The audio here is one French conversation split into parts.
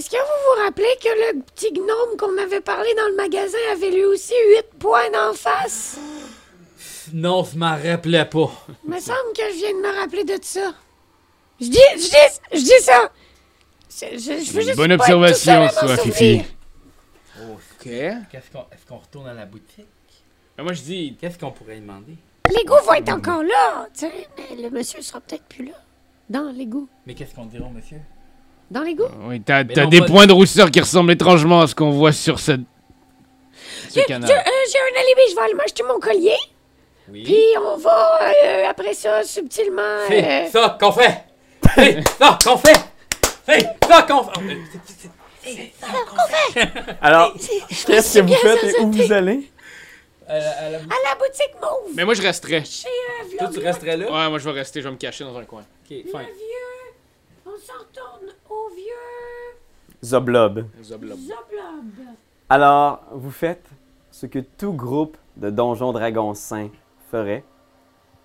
Est-ce que vous vous rappelez que le petit gnome qu'on avait parlé dans le magasin avait lui aussi 8 points d'en face? Non, je m'en rappelais pas. Il me semble que je viens de me rappeler de ça. Je dis, je dis, je dis ça. C'est- Je, je veux juste Bonne pas être tout observation, seul à m'en ça, souvenir. Fifi. Ok. Qu'est-ce qu'on, est-ce qu'on retourne à la boutique? Ben, moi, je dis, Qu'est-ce qu'on pourrait demander? L'égout va être encore là, tu sais, mais le monsieur sera peut-être plus là. Dans l'égout. Mais qu'est-ce qu'on dira, monsieur? Dans l'égout? oui, t'as, Mais t'as non, des pas- points de rousseur qui ressemblent étrangement à ce qu'on voit sur cette... ce Je- canal. je- euh, J'ai un alibi, je vais aller m'acheter mon collier. Oui. Puis on va, euh, après ça, subtilement... euh, C'est ça qu'on fait! C'est ça qu'on fait! C'est ça qu'on fait! Alors, qu'est-ce que vous bien faites et où vous allez? À la- à la boutique. À la boutique Mauve. Mais moi, je resterais. Chez euh, Toi, Vlog. tu resterais là? Ouais, moi, je vais rester, je vais me cacher dans un coin. Ok, Le fin. vieux. On s'en retourne vieux Zoblob. Zoblob. Zoblob. Alors, vous faites ce que tout groupe de Donjons Dragons Saint ferait.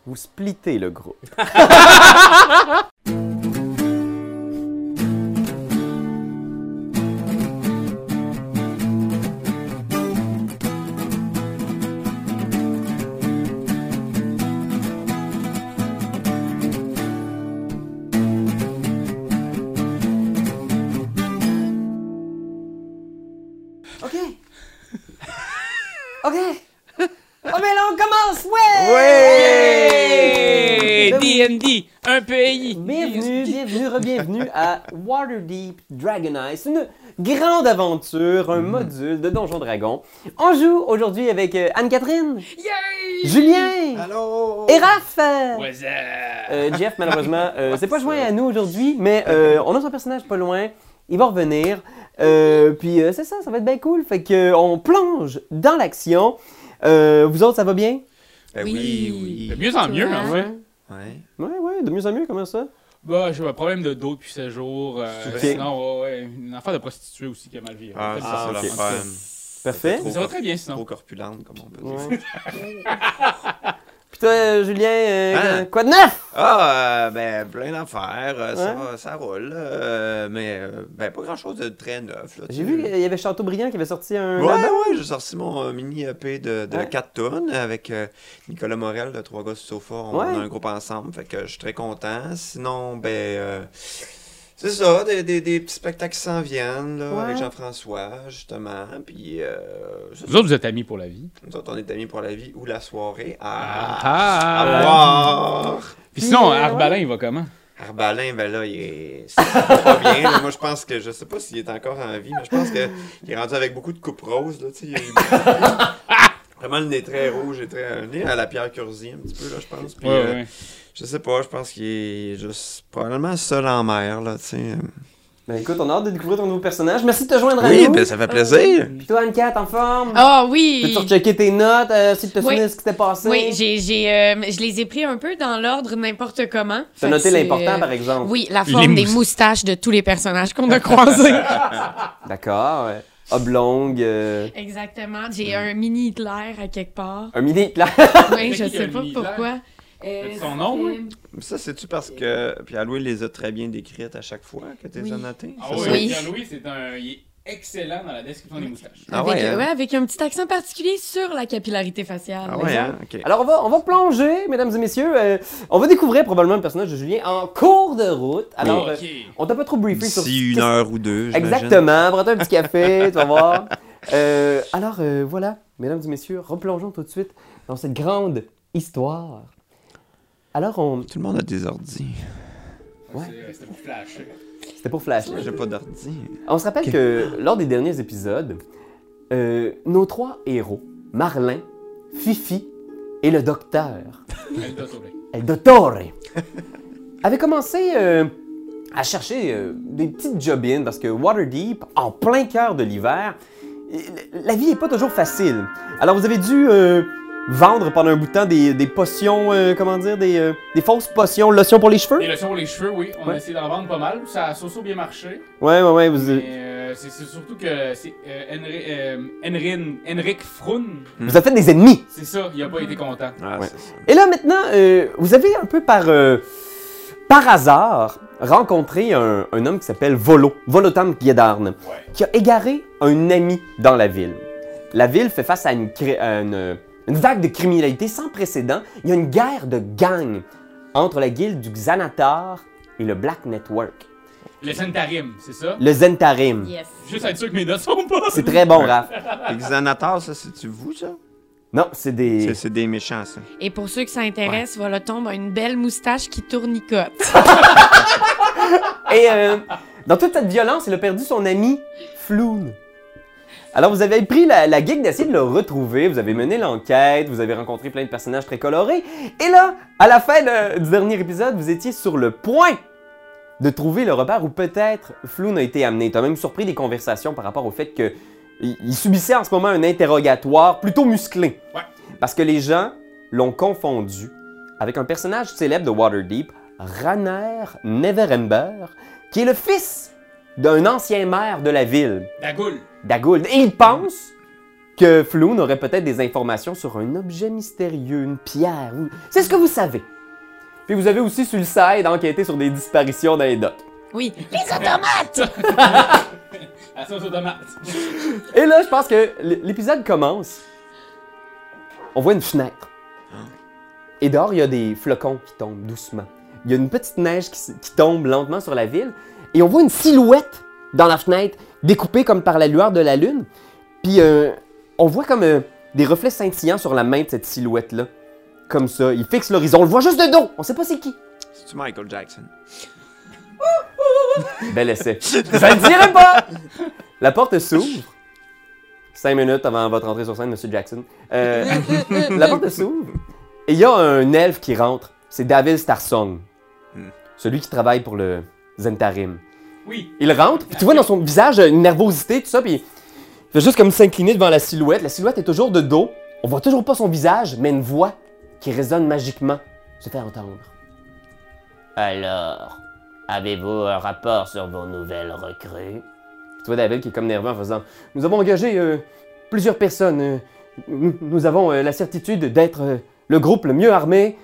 Vous splittez le groupe. un pays. Bienvenue, bienvenue, re-bienvenue à Waterdeep Dragon Ice, une grande aventure, un module de Donjons Dragons. On joue aujourd'hui avec euh, Anne-Catherine, Julien Allô? et Raph. What's up? Euh, Jeff, malheureusement, euh, c'est pas joint à nous aujourd'hui, mais euh, on a son personnage pas loin. Il va revenir. Euh, puis euh, c'est ça, ça va être bien cool. Fait que euh, on plonge dans l'action. Euh, vous autres, ça va bien? Ben Oui. oui, oui. De mieux en mieux, en fait. Ouais. Ouais, ouais, de mieux en mieux, comment ça? Bah, j'ai un problème de dos depuis ce jour. Euh, Ok. Sinon, ouais, ouais, une affaire de prostituée aussi qui a mal viré. Ah, ça, ça ok. l'affaire. Parfait. Ça va très bien sinon. Trop corpulente, comme on peut dire. Ouais. Puis toi, Julien, euh, Hein? quoi de neuf? Ah, euh, ben, plein d'affaires. euh, ça, ça roule. euh, mais, euh, ben, pas grand chose de très neuf. J'ai vu qu'il y avait Châteaubriand qui avait sorti un Ouais, album. ouais, j'ai sorti mon mini EP de, de Ouais. 4 tonnes avec Nicolas Morel de Trois sur Sofa. On Ouais. a un groupe ensemble, fait que je suis très content. Sinon, ben, euh, c'est ça, des, des, des petits spectacles qui s'en viennent là, Ouais. avec Jean-François, justement. Puis, euh, Vous ça. autres, vous êtes amis pour la vie. Nous autres, on est amis pour la vie ou la soirée. Ah, À, ah. à voir. Puis sinon, euh, Arbalin, il va comment? Arbalin, ben là, il est. Pas bien. là. Moi, je pense que. Je sais pas s'il est encore en vie, mais je pense qu'il est rendu avec beaucoup de coupes roses. Là, tu sais, il a eu- Vraiment le nez très rouge et très. Un nez à la Pierre Curzi, un petit peu, là, je pense. Puis, Ouais, euh, ouais. Je sais pas, je pense qu'il est juste probablement seul en mer, là, tu sais. Ben écoute, on a hâte de découvrir ton nouveau personnage. Merci de te joindre à Oui, nous. ben ça fait plaisir. Puis toi, Anne-Cat, en forme? Ah oui! Peux-tu rechecker tes notes, euh, essayer de te Oui. souvenir de ce qui s'était passé? Oui, j'ai, j'ai, euh, je les ai pris un peu dans l'ordre n'importe comment. T'as noté l'important, euh, par exemple. Oui, la Les forme des mous- moustaches de tous les personnages qu'on a croisés. D'accord. ouais. Oblongue, euh, Exactement. J'ai un mini Hitler à quelque part. un mini là. Oui, je sais pas pourquoi. Euh, son nom, oui? Ça, c'est-tu parce que. Puis Aloé les a très bien décrites à chaque fois que tu les as Oui. notées? Ah oui? Oui. Pierre-Louis, c'est un... excellent dans la description des moustaches. Ah avec, ouais, hein? ouais, avec un petit accent particulier sur la capillarité faciale. Ah ouais, hein? Ok. Alors, on va, on va plonger, mesdames et messieurs. euh, on va découvrir probablement le personnage de Julien en cours de route. Alors, euh, Ok. on t'a pas trop briefé sur D'ici une heure ou deux. Exactement. Prends-toi un petit café, tu vas voir. Euh, alors, euh, voilà, mesdames et messieurs, replongeons tout de suite dans cette grande histoire. Alors, on... Tout le monde a des ordis. Ouais. C'est- C'était pour flash. C'était pour Flash. J'ai pas d'ordi. On se rappelle que lors des derniers épisodes, euh, nos trois héros, Marlin, Fifi et le docteur, doit sauver. El Dottore, avaient commencé euh, à chercher euh, des petites job parce que Waterdeep, en plein cœur de l'hiver, la vie n'est pas toujours facile. Alors vous avez dû euh, vendre pendant un bout de temps des, des potions, euh, comment dire, des, euh, des fausses potions, lotion pour les cheveux? Des lotions pour les cheveux, oui. On Ouais. a essayé d'en vendre pas mal. Ça a so bien marché. Ouais, ouais, ouais. Vous, Mais euh, c'est surtout que c'est euh, Henri, euh, Henrin- Henrik Froun. vous avez fait des ennemis. C'est ça, il a pas été content. Ah, Ouais. Et là maintenant, euh, vous avez un peu par, euh, par hasard rencontrer un, un homme qui s'appelle Volo, Volotam Giedarn, qui a égaré un ami dans la ville. La ville fait face à une, à une- une vague de criminalité sans précédent. Il y a une guerre de gangs entre la guilde du Xanatar et le Black Network. Le Centarim, c'est ça? Le Zentarim. Yes. Juste être sûr que mes notes sont pas. C'est très bon, Raph. Les Xanatar, ça, c'est-tu vous, ça? Non, c'est des... C'est- des méchants, ça. Et pour ceux que ça intéresse, Volotombe a une belle moustache qui tournicote. Et euh, dans toute cette violence, il a perdu son ami Floon. Alors, vous avez pris la, la gig d'essayer de le retrouver, vous avez mené l'enquête, vous avez rencontré plein de personnages très colorés, et là, à la fin de- du dernier épisode, vous étiez sur le point de trouver le repère où peut-être Floon a été amené. T'as même surpris des conversations par rapport au fait que il subissait en ce moment un interrogatoire plutôt musclé. Ouais. Parce que les gens l'ont confondu avec un personnage célèbre de Waterdeep, Raner Neverember, qui est le fils d'un ancien maire de la ville, Dagoul. Dagould. Et il pense que Floon aurait peut-être des informations sur un objet mystérieux, une pierre. ou- C'est ce que vous savez. Puis vous avez aussi sur le side enquêté sur des disparitions dans les docks. Oui. À sauce aux tomates. Et là, je pense que l'épisode commence. On voit une fenêtre. Et dehors, il y a des flocons qui tombent doucement. Il y a une petite neige qui, s- qui tombe lentement sur la ville. Et on voit une silhouette dans la fenêtre, découpée comme par la lueur de la lune. Puis euh, on voit comme euh, des reflets scintillants sur la main de cette silhouette-là. Comme ça. Il fixe l'horizon. On le voit juste de dos. On sait pas c'est qui. C'est-tu Michael Jackson? Bel essai. Je le dirai pas! La porte s'ouvre. Cinq minutes avant votre entrée sur scène, Monsieur Jackson. Euh, la porte s'ouvre. Et il y a un elfe qui rentre. C'est David Starsong. Hmm. Celui qui travaille pour le Zentarim. Oui. Il rentre, puis tu vois dans son visage une nervosité, tout ça, puis il fait juste comme s'incliner devant la silhouette. La silhouette est toujours de dos. On voit toujours pas son visage, mais une voix qui résonne magiquement se fait entendre. Alors, avez-vous un rapport sur vos nouvelles recrues? Tu vois David qui est comme nerveux en faisant Nous avons engagé euh, plusieurs personnes. euh, nous, nous avons euh, la certitude d'être euh, le groupe le mieux armé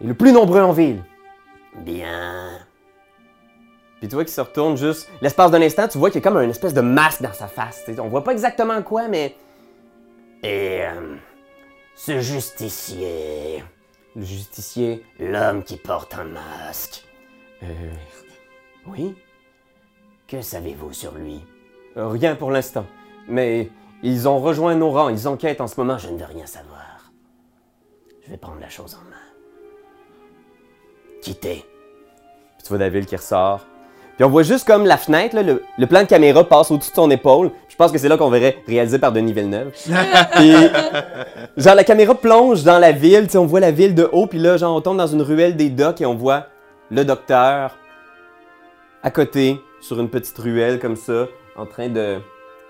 et le plus nombreux en ville. Bien. Puis tu vois qu'il se retourne juste. L'espace d'un instant, tu vois qu'il y a comme une espèce de masque dans sa face. tu sais. On voit pas exactement quoi, mais. Et. euh, ce justicier. Le justicier. L'homme qui porte un masque. Euh. Oui? Que savez-vous sur lui? Euh, rien pour l'instant. Mais ils ont rejoint nos rangs, ils enquêtent en ce moment, je ne veux rien savoir. Je vais prendre la chose en main. Quittez. Puis tu vois David qui ressort. Puis on voit juste comme la fenêtre, là, le, le plan de caméra passe au-dessus de son épaule. Je pense que c'est là qu'on verrait réalisé par Denis Villeneuve. Puis, genre, la caméra plonge dans la ville, on voit la ville de haut, puis là, genre, on tombe dans une ruelle des docks et on voit le docteur à côté, sur une petite ruelle comme ça, en train de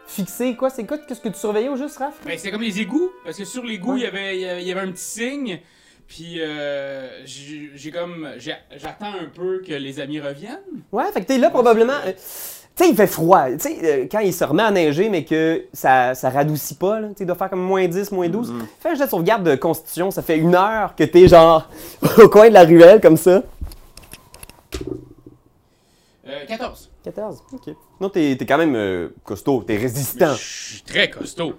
fixer quoi? C'est quoi? Qu'est-ce que tu surveillais au juste, Raph? Ben, c'est comme les égouts, parce que sur l'égout, Ouais. il y avait- il y avait- il y avait un petit signe. Puis, euh, j'ai comme. J'attends un peu que les amis reviennent. Ouais, fait que t'es là probablement. euh, tu sais, il fait froid. Tu sais, euh, quand il se remet à neiger, mais que ça, ça radoucit pas, là, tu sais, il doit faire comme moins 10, moins 12. Fais un jet de sauvegarde de constitution, ça fait une heure que t'es genre au coin de la ruelle comme ça. Euh, 14. 14, ok. Non, t'es t'es quand même euh, costaud, t'es résistant. Je suis très costaud.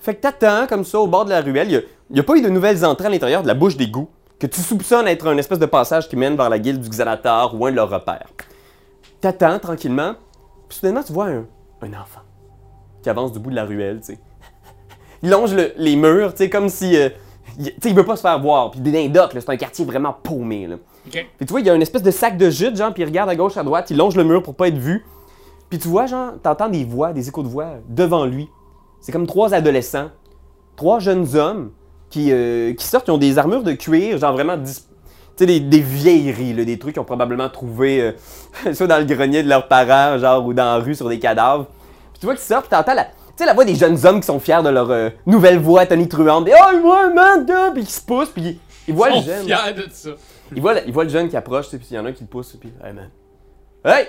Fait que t'attends comme ça au bord de la ruelle. Il n'y a, pas eu de nouvelles entrées à l'intérieur de la bouche d'égout que tu soupçonnes être un espèce de passage qui mène vers la guilde du Xanatar ou un de leurs repères. T'attends tranquillement, puis soudainement tu vois un, un enfant qui avance du bout de la ruelle, tu sais. Il longe le- les murs, tu sais, comme si. euh, il, tu sais, il veut pas se faire voir. Puis là, c'est un quartier vraiment paumé, là. Ok. Puis tu vois, il y a une espèce de sac de jute, genre, puis il regarde à gauche, à droite, il longe le mur pour pas être vu. Puis tu vois, genre, t'entends des voix, des échos de voix devant lui. C'est comme trois adolescents, trois jeunes hommes qui, euh, qui sortent, qui ont des armures de cuir, genre vraiment tu sais, des, des vieilleries, là, des trucs qu'ils ont probablement trouvé euh, soit dans le grenier de leurs parents, genre, ou dans la rue sur des cadavres. Puis tu vois qu'ils sortent, puis t'entends la, tu sais, la voix des jeunes hommes qui sont fiers de leur euh, nouvelle voix tonitruante. Et oh, ouais, man! Puis qui se poussent, puis ils voient Ils le jeune. fiers de ça. Il voit, le- il voit le jeune qui approche, tu puis il y en a un qui le pousse, puis hey man. Hey!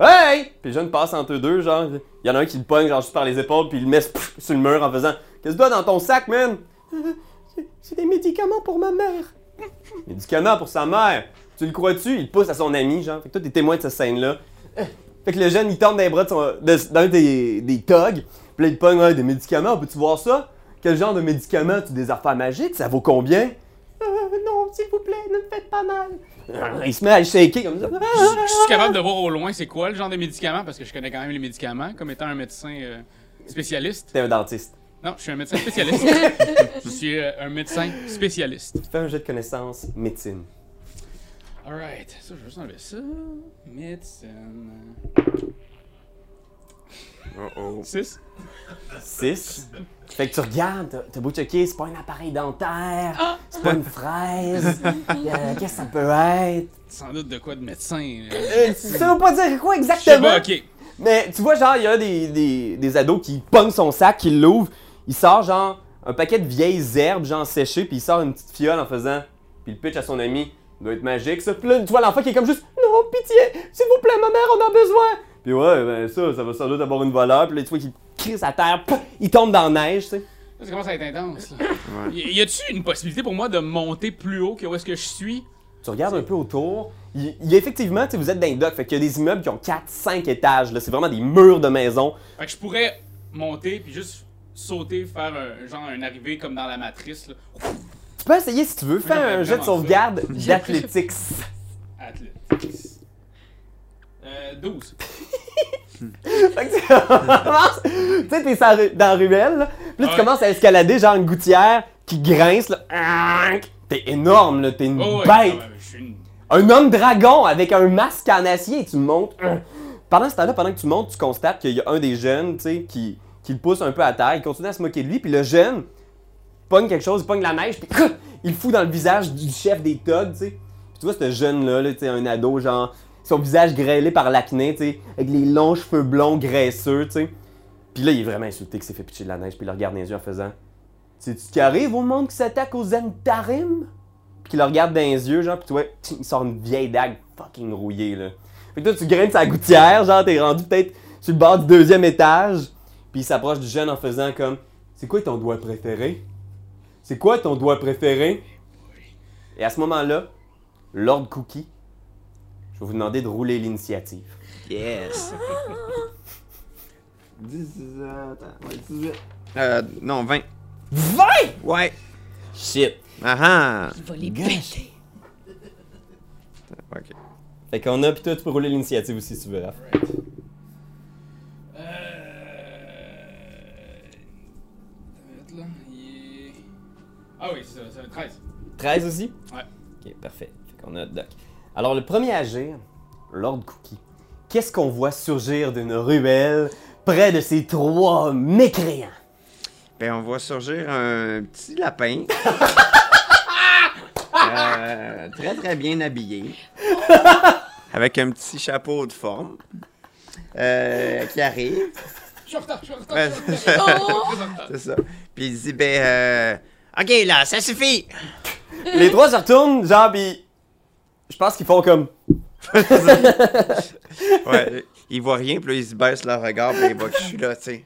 Hey! Puis le jeune passe entre eux deux, genre, il y en a un qui le pogne, genre, juste par les épaules, puis il le met pff, sur le mur en faisant Qu'est-ce que tu as dans ton sac, man? C'est- des médicaments pour ma mère. Médicament pour sa mère. Tu le crois-tu? Il pousse à son ami, genre. Fait que toi, t'es témoin de cette scène-là. Fait que le jeune, il tombe dans les bras de son- de- d'un des, des thugs. Puis là, il pogne ouais, des médicaments. Peux-tu voir ça? Quel genre de médicaments? Tu des affaires magiques? Ça vaut combien? Euh, non, s'il vous plaît, ne me faites pas mal. Euh, Il se met à le shaker comme ça. Je je suis capable de voir au loin c'est quoi le genre de médicament parce que je connais quand même les médicaments comme étant un médecin euh, spécialiste. T'es un dentiste. Non, je suis un médecin spécialiste. je suis euh, un médecin spécialiste. Fais un jeu de connaissances médecine. Alright, ça, je vais juste enlever ça. Médecine. Oh oh. 6. 6. Fait que tu regardes, t'as- beau checker, c'est pas un appareil dentaire, c'est pas une fraise. Euh, Qu'est-ce que ça peut être? Sans doute de quoi de médecin. Euh, ça veut pas dire quoi Je sais exactement. pas, ok. Mais tu vois, genre, il y a des, des, des ados qui pognent son sac, qui l'ouvrent. Il sort, genre, un paquet de vieilles herbes, genre, séchées, puis il sort une petite fiole en faisant. Puis il pitch à son ami. Ça doit être magique, ça. Puis là, tu vois l'enfant qui est comme juste Non, pitié, s'il vous plaît, ma mère, on a besoin. Puis ouais, ben ça, ça va sans doute avoir une valeur. Puis là, tu vois qu'il crie à terre, pouf, il tombe dans la neige, tu sais. Ça commence à être intense. là. Y y a-tu une possibilité pour moi de monter plus haut que où est-ce que je suis? Tu regardes un peu autour. Il, il y a effectivement, tu sais, vous êtes dans les docks, fait qu'il y a des immeubles qui ont 4-5 étages, là. C'est vraiment des murs de maison. Fait que je pourrais monter puis juste sauter, faire un, genre un arrivée comme dans la matrice. Là. Tu peux essayer si tu veux, faire J'aimerais un jet de sauvegarde d'athlétiques. Athletics. Euh, 12. Fait que tu sais, t'es dans la ruelle. Puis là, tu commences à escalader, genre une gouttière qui grince, là. T'es énorme, là. T'es une Oh, ouais, bête. une- Un homme dragon avec un masque en acier et tu montes. Pendant ce temps-là, pendant que tu montes, tu constates qu'il y a un des jeunes, tu sais, qui, qui le pousse un peu à terre. Il continue à se moquer de lui. Puis le jeune pogne quelque chose, il pogne la neige, puis il le fout dans le visage du chef des thugs, tu sais. Puis tu vois, ce jeune-là, là, tu sais, un ado, genre, son visage grêlé par l'acné, tu sais, avec les longs cheveux blonds graisseux, tu sais. Puis là, il est vraiment insulté qu'il s'est fait pitcher de la neige, puis il le regarde dans les yeux en faisant C'est-tu ce qui arrive au monde qui s'attaque aux Antarim Puis qu'il le regarde dans les yeux, genre, puis tu vois, il sort une vieille dague fucking rouillée, là. Fait que toi, tu grimpes sa gouttière, genre, t'es rendu peut-être sur le bord du deuxième étage, puis il s'approche du jeune en faisant comme C'est quoi ton doigt préféré? C'est quoi ton doigt préféré Et à ce moment-là, Lord Cookie, je vais vous demander de rouler l'initiative. Yes. 18. Attends, ouais, 18. Euh, non, 20. 20 Ouais. Shit. Ah ah. Il va les péter. Ok. Fait qu'on a, puis toi, tu peux rouler l'initiative aussi si tu veux, Raph. Euh. attends, là, il est- Ah oui, c'est ça, c'est un 13. 13 aussi? Ouais. Ok, parfait. Fait qu'on a Doc. Alors, le premier à agir, Lord Cookie. Qu'est-ce qu'on voit surgir d'une ruelle près de ces trois mécréants? Ben, on voit surgir un petit lapin. Euh, très très bien habillé. Avec un petit chapeau de forme. Euh, qui arrive. Je suis en retard, je suis en retard. Ouais, je suis en retard. Oh! c'est ça. Puis il dit, ben, euh, ok là, ça suffit. Les trois se retournent, genre, pis. Je pense qu'ils font comme. Ouais, il voit rien, puis là, ils se baissent leur regard, puis il voit que je suis là, tu sais.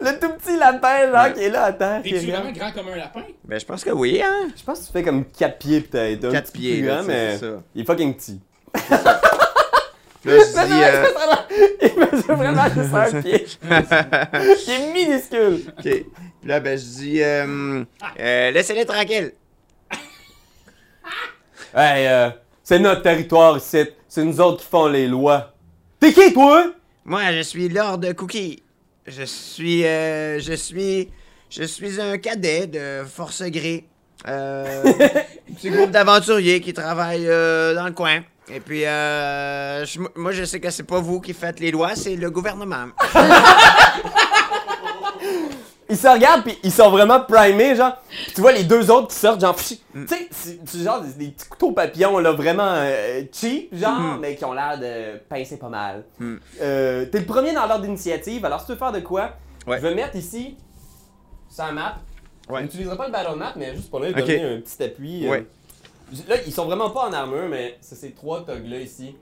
Le tout petit lapin, genre, Ouais. qui est là à terre. regarde. vraiment grand comme un lapin? Ben, je pense que oui, hein. Je pense que tu fais comme 4 pieds peut-être. un 4 petit peu pieds, plus là, grand, sais, mais. ça. Il est fucking petit. Puis là, je dis, euh, Il mesure vraiment juste un pied. Il est minuscule. ok. Puis là, ben, je dis, euh, euh, laissez-les tranquilles. Hey, euh, c'est notre territoire ici. C'est nous autres qui font les lois. T'es qui, toi? Moi, je suis Lord Cookie. Je suis, euh, je suis, je suis un cadet de Force Gris. Euh, petit groupe d'aventuriers qui travaillent euh, dans le coin. Et puis, euh, je- moi, je sais que c'est pas vous qui faites les lois, c'est le gouvernement. Ils se regardent pis ils sont vraiment primés, genre. Pis tu vois les deux autres qui sortent, genre. pfff, Tu sais, genre des, des petits couteaux papillons, là, vraiment euh, cheap, genre, mais qui ont l'air de pincer pas mal. Mm. Euh, T'es le premier dans l'ordre d'initiative, alors si tu veux faire de quoi, Ouais. je vais mettre ici, sur la map. Ouais. Je n'utiliserai pas le battle map, mais juste pour leur donner un petit appui. euh. Ouais. Là, ils sont vraiment pas en armure, mais c'est ces trois thugs-là ici.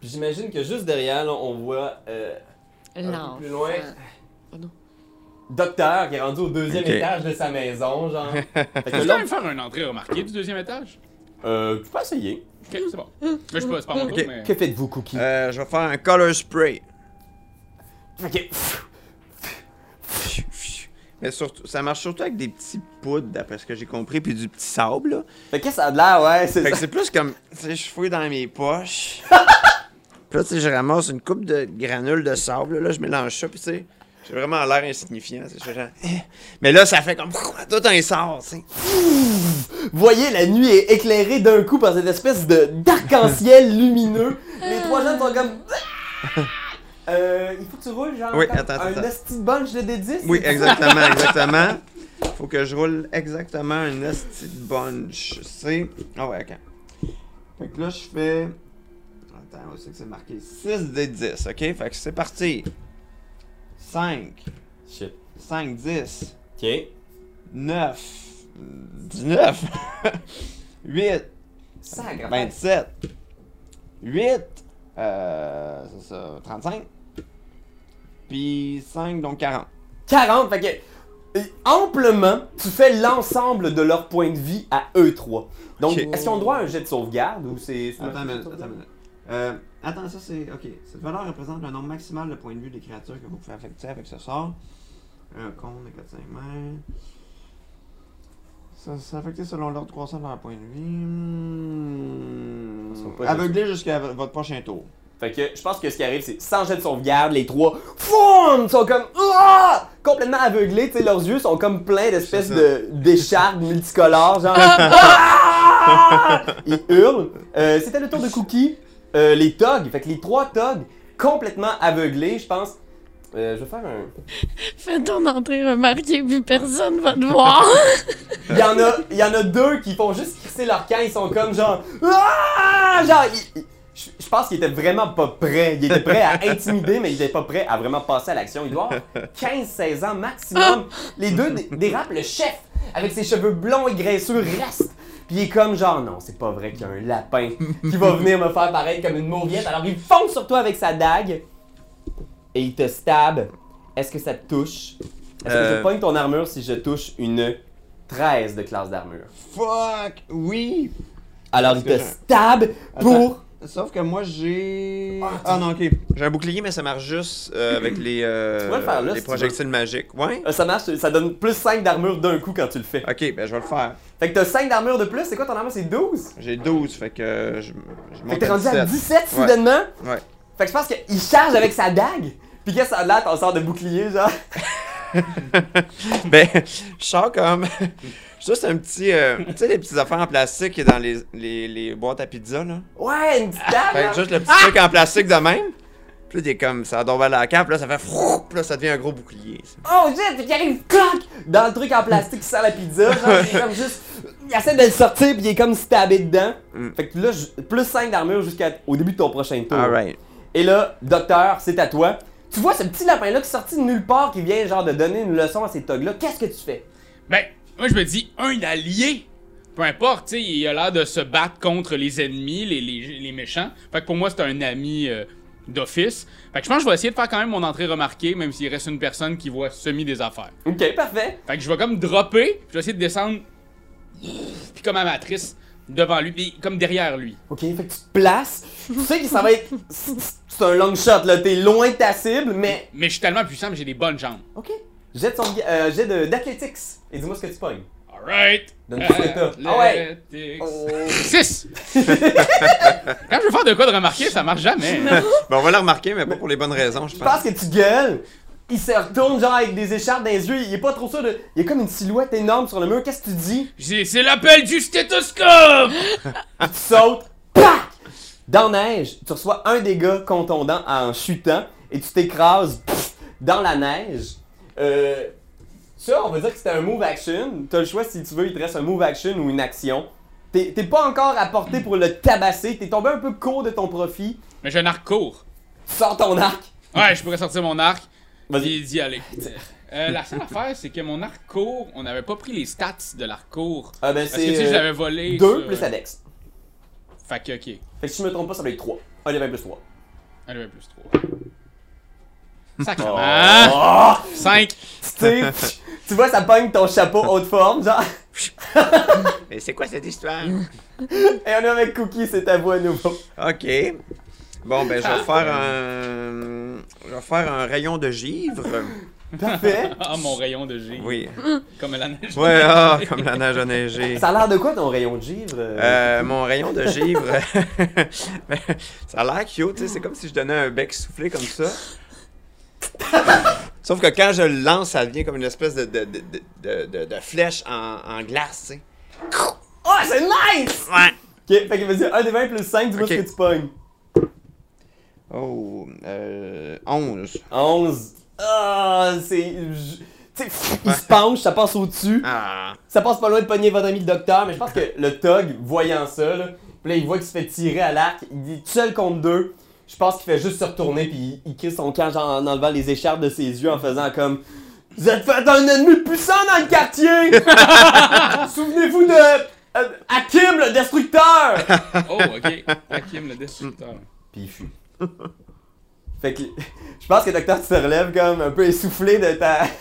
Puis j'imagine que juste derrière, là, on voit euh, un peu plus loin. Oh non. Docteur qui est rendu au deuxième Ok. étage de sa maison, genre. fait que peux l'autre, même faire une entrée remarquée du deuxième étage? euh, tu peux essayer. Ok, c'est bon. Mais je sais pas, c'est pas mon tour, Ok. mais. Que faites-vous, Cookie? Euh, je vais faire un color spray. Ok. Mais surtout, ça marche surtout avec des petits poudres, d'après ce que j'ai compris, puis du petit sable, là. Fait que ça a de l'air, ouais, c'est Fait que c'est plus comme, tu sais, je fouille dans mes poches. puis là, tu sais, je ramasse une coupe de granules de sable, là, je mélange ça, puis tu sais, j'ai vraiment l'air insignifiant, fais genre. Mais là, ça fait comme, tout un sort, tu sais. Voyez, la nuit est éclairée d'un coup par cette espèce de d'arc-en-ciel lumineux. Les trois jeunes sont comme. Euh, il faut que tu roules, genre, Oui, comme attends, un attends. esti de bunch de D10. Oui, exactement, exactement. Faut que je roule exactement une esti de bunch. C'est. Ah ouais, ok. Fait que là, je fais. Attends, où c'est que c'est marqué? 6 des 10, ok? Fait que c'est parti. 5, Shit. 5, 10, Ok. 9, 19, 8, Sacre. 27, 8, euh, c'est ça, 35, puis 5, donc 40. 40, fait que. euh, Amplement, tu fais l'ensemble de leur point de vie à eux trois. Donc, Ok. est-ce qu'ils ont droit à un jet de sauvegarde ou c'est. Attends un une minute, attends minute. Euh, attends, ça c'est. Ok. Cette valeur représente le nombre maximal de points de vue des créatures que vous pouvez affecter avec ce sort. Un compte de 4-5 mains. Ça, c'est affecté selon l'ordre croissant de leur point de vie. Hmm. Aveuglé jusqu'à votre prochain tour. Fait que je pense que ce qui arrive, c'est sans jet de sauvegarde, les trois foum, sont comme Ah! complètement aveuglés, tu sais, leurs yeux sont comme pleins d'espèces de d'écharpes multicolores, genre Ah! Ils hurlent. Euh, C'était le tour de Cookie. Euh, les togs, fait que les trois togs complètement aveuglés, je pense. Euh, je vais faire un. Fais ton entrée remarquée, puis personne va te voir. Il y en a, il y en a deux qui font juste crisser leur camp, ils sont comme genre Ah! genre ils- ils- je je pense qu'ils étaient vraiment pas prêts. Ils étaient prêts à intimider, mais ils étaient pas prêts à vraiment passer à l'action. Il doit avoir 15-16 ans maximum. Les deux dé- dérapent le chef avec ses cheveux blonds et graisseux reste. Puis il est comme genre non, c'est pas vrai qu'il y a un lapin qui va venir me faire paraître comme une mauviette. Alors il fonce sur toi avec sa dague et il te stab. Est-ce que ça te touche? Est-ce que je Euh. pogne ton armure si je touche une 13 de classe d'armure? Fuck! Oui! Alors il te stab pour. Sauf que moi j'ai. Ah, Ah, non, ok. J'ai un bouclier, mais ça marche juste euh, avec les, euh, Tu vas le faire là, les si projectiles magiques. Ouais? Euh, Ça marche, ça donne plus 5 d'armure d'un coup quand tu le fais. Ok, ben je vais le faire. Fait que t'as 5 d'armure de plus, c'est quoi ton armure? C'est 12? J'ai 12, fait que euh, je, je Fait que t'es rendu à 17. 17 soudainement? Ouais. Fait que je pense qu'il charge avec sa dague. Pis qu'est-ce que ça a l'air ton sort de bouclier, genre? Ben, je sors comme. Ça, c'est un petit. euh, tu sais, les petites affaires en plastique qui est dans les, les, les boîtes à pizza, là. Ouais, une petite dague! Fait que juste le petit truc en plastique de même. Puis là, t'es comme. Ça tombe à la cape, là, ça fait. frou, Puis là, ça devient un gros bouclier. ça. Oh shit! Fait qu'il arrive, clac! Dans le truc en plastique qui sert la pizza, genre, il est comme juste. Il essaie de le sortir, pis il est comme stabé dedans. Mm. Fait que là, plus 5 d'armure jusqu'au début de ton prochain tour. Alright. Et là, docteur, c'est à toi. Tu vois ce petit lapin-là qui est sorti de nulle part, qui vient genre de donner une leçon à ces togs-là. Qu'est-ce que tu fais? Ben, moi je me dis, un allié. Peu importe, tu sais, il a l'air de se battre contre les ennemis, les, les, les méchants. Fait que pour moi, c'est un ami euh, d'office. Fait que je pense que je vais essayer de faire quand même mon entrée remarquée, même s'il reste une personne qui voit semi des affaires. Ok, parfait. Fait que je vais comme dropper, je vais essayer de descendre, puis comme amatrice, devant lui, puis comme derrière lui. Ok, fait que tu te places. Tu sais que ça va être. C'est un long shot, là. T'es loin de ta cible, mais. Mais je suis tellement puissant que j'ai des bonnes jambes. Ok. Jette son euh, jet d'athlétics. Et dis-moi ce que tu pognes. Alright. Donne tout ce que t'as. Ah ouais. Athletics. Oh. 6! Quand je veux faire de quoi de remarquer, ça marche jamais. Ben, on va le remarquer, mais pas pour les bonnes raisons, je Je pense. pense que tu gueules? Il se retourne genre avec des écharpes dans les yeux. Il est pas trop sûr de. Il y a comme une silhouette énorme sur le mur. Qu'est-ce que tu dis? J'ai- C'est l'appel du stéthoscope! Tu sautes, PAC! Dans la neige, tu reçois un dégât contondant en chutant et tu t'écrases dans la neige. Euh, ça, on va dire que c'était un move action. T'as le choix si tu veux, il te reste un move action ou une action. T'es pas encore à portée pour le tabasser, t'es tombé un peu court de ton profit. Mais j'ai un arc court. Sors ton arc. Ouais, je pourrais sortir mon arc. Vas-y. d'y aller. Euh, la seule affaire, c'est que mon arc court, on n'avait pas pris les stats de l'arc court. Ah ben Parce que tu sais, je c'est l'avais volé. 2 sur- plus Adex. Fait que, ok. Fait que si je me trompe pas, ça va être 3. Un level plus 3. Elle avait plus 3. Sacrement! 5! sais, tu vois, ça pogne ton chapeau haute forme, genre. Mais c'est quoi cette histoire? Et on est avec Cookie, c'est à vous à nouveau. Ok. Bon, ben, je vais faire un. Je vais faire un rayon de givre. Parfait. Ah, mon rayon de G. Oui. Comme la neige. Ouais, ah, comme la neige a neigé. Ça a l'air de quoi ton rayon de givre? euh? Mon rayon de givre, ça a l'air cute, tu sais, c'est comme si je donnais un bec soufflé comme ça. Sauf que quand je le lance, ça devient comme une espèce de, de, de, de, de- de flèche en, en glace, tu sais. Oh, c'est nice! Ouais. Ok, fait que vas-y, 1 des 20 plus 5, dis-moi ce que tu pognes. Oh, euh, 11. 11. Ah, c'est. Tu sais, il se penche, ça passe au-dessus. Ah. Ça passe pas loin de pogner votre ami le docteur, mais je pense que le Tug, voyant ça, là, puis là, il voit qu'il se fait tirer à l'arc, il est seul contre deux. Je pense qu'il fait juste se retourner, puis il, il crie son camp genre, en enlevant les écharpes de ses yeux, en faisant comme Vous êtes fait un ennemi puissant dans le quartier Souvenez-vous de. euh, Hakim le destructeur Oh, ok. Hakim le destructeur. Puis il fuit. Fait que je pense que docteur tu te relèves comme un peu essoufflé de ta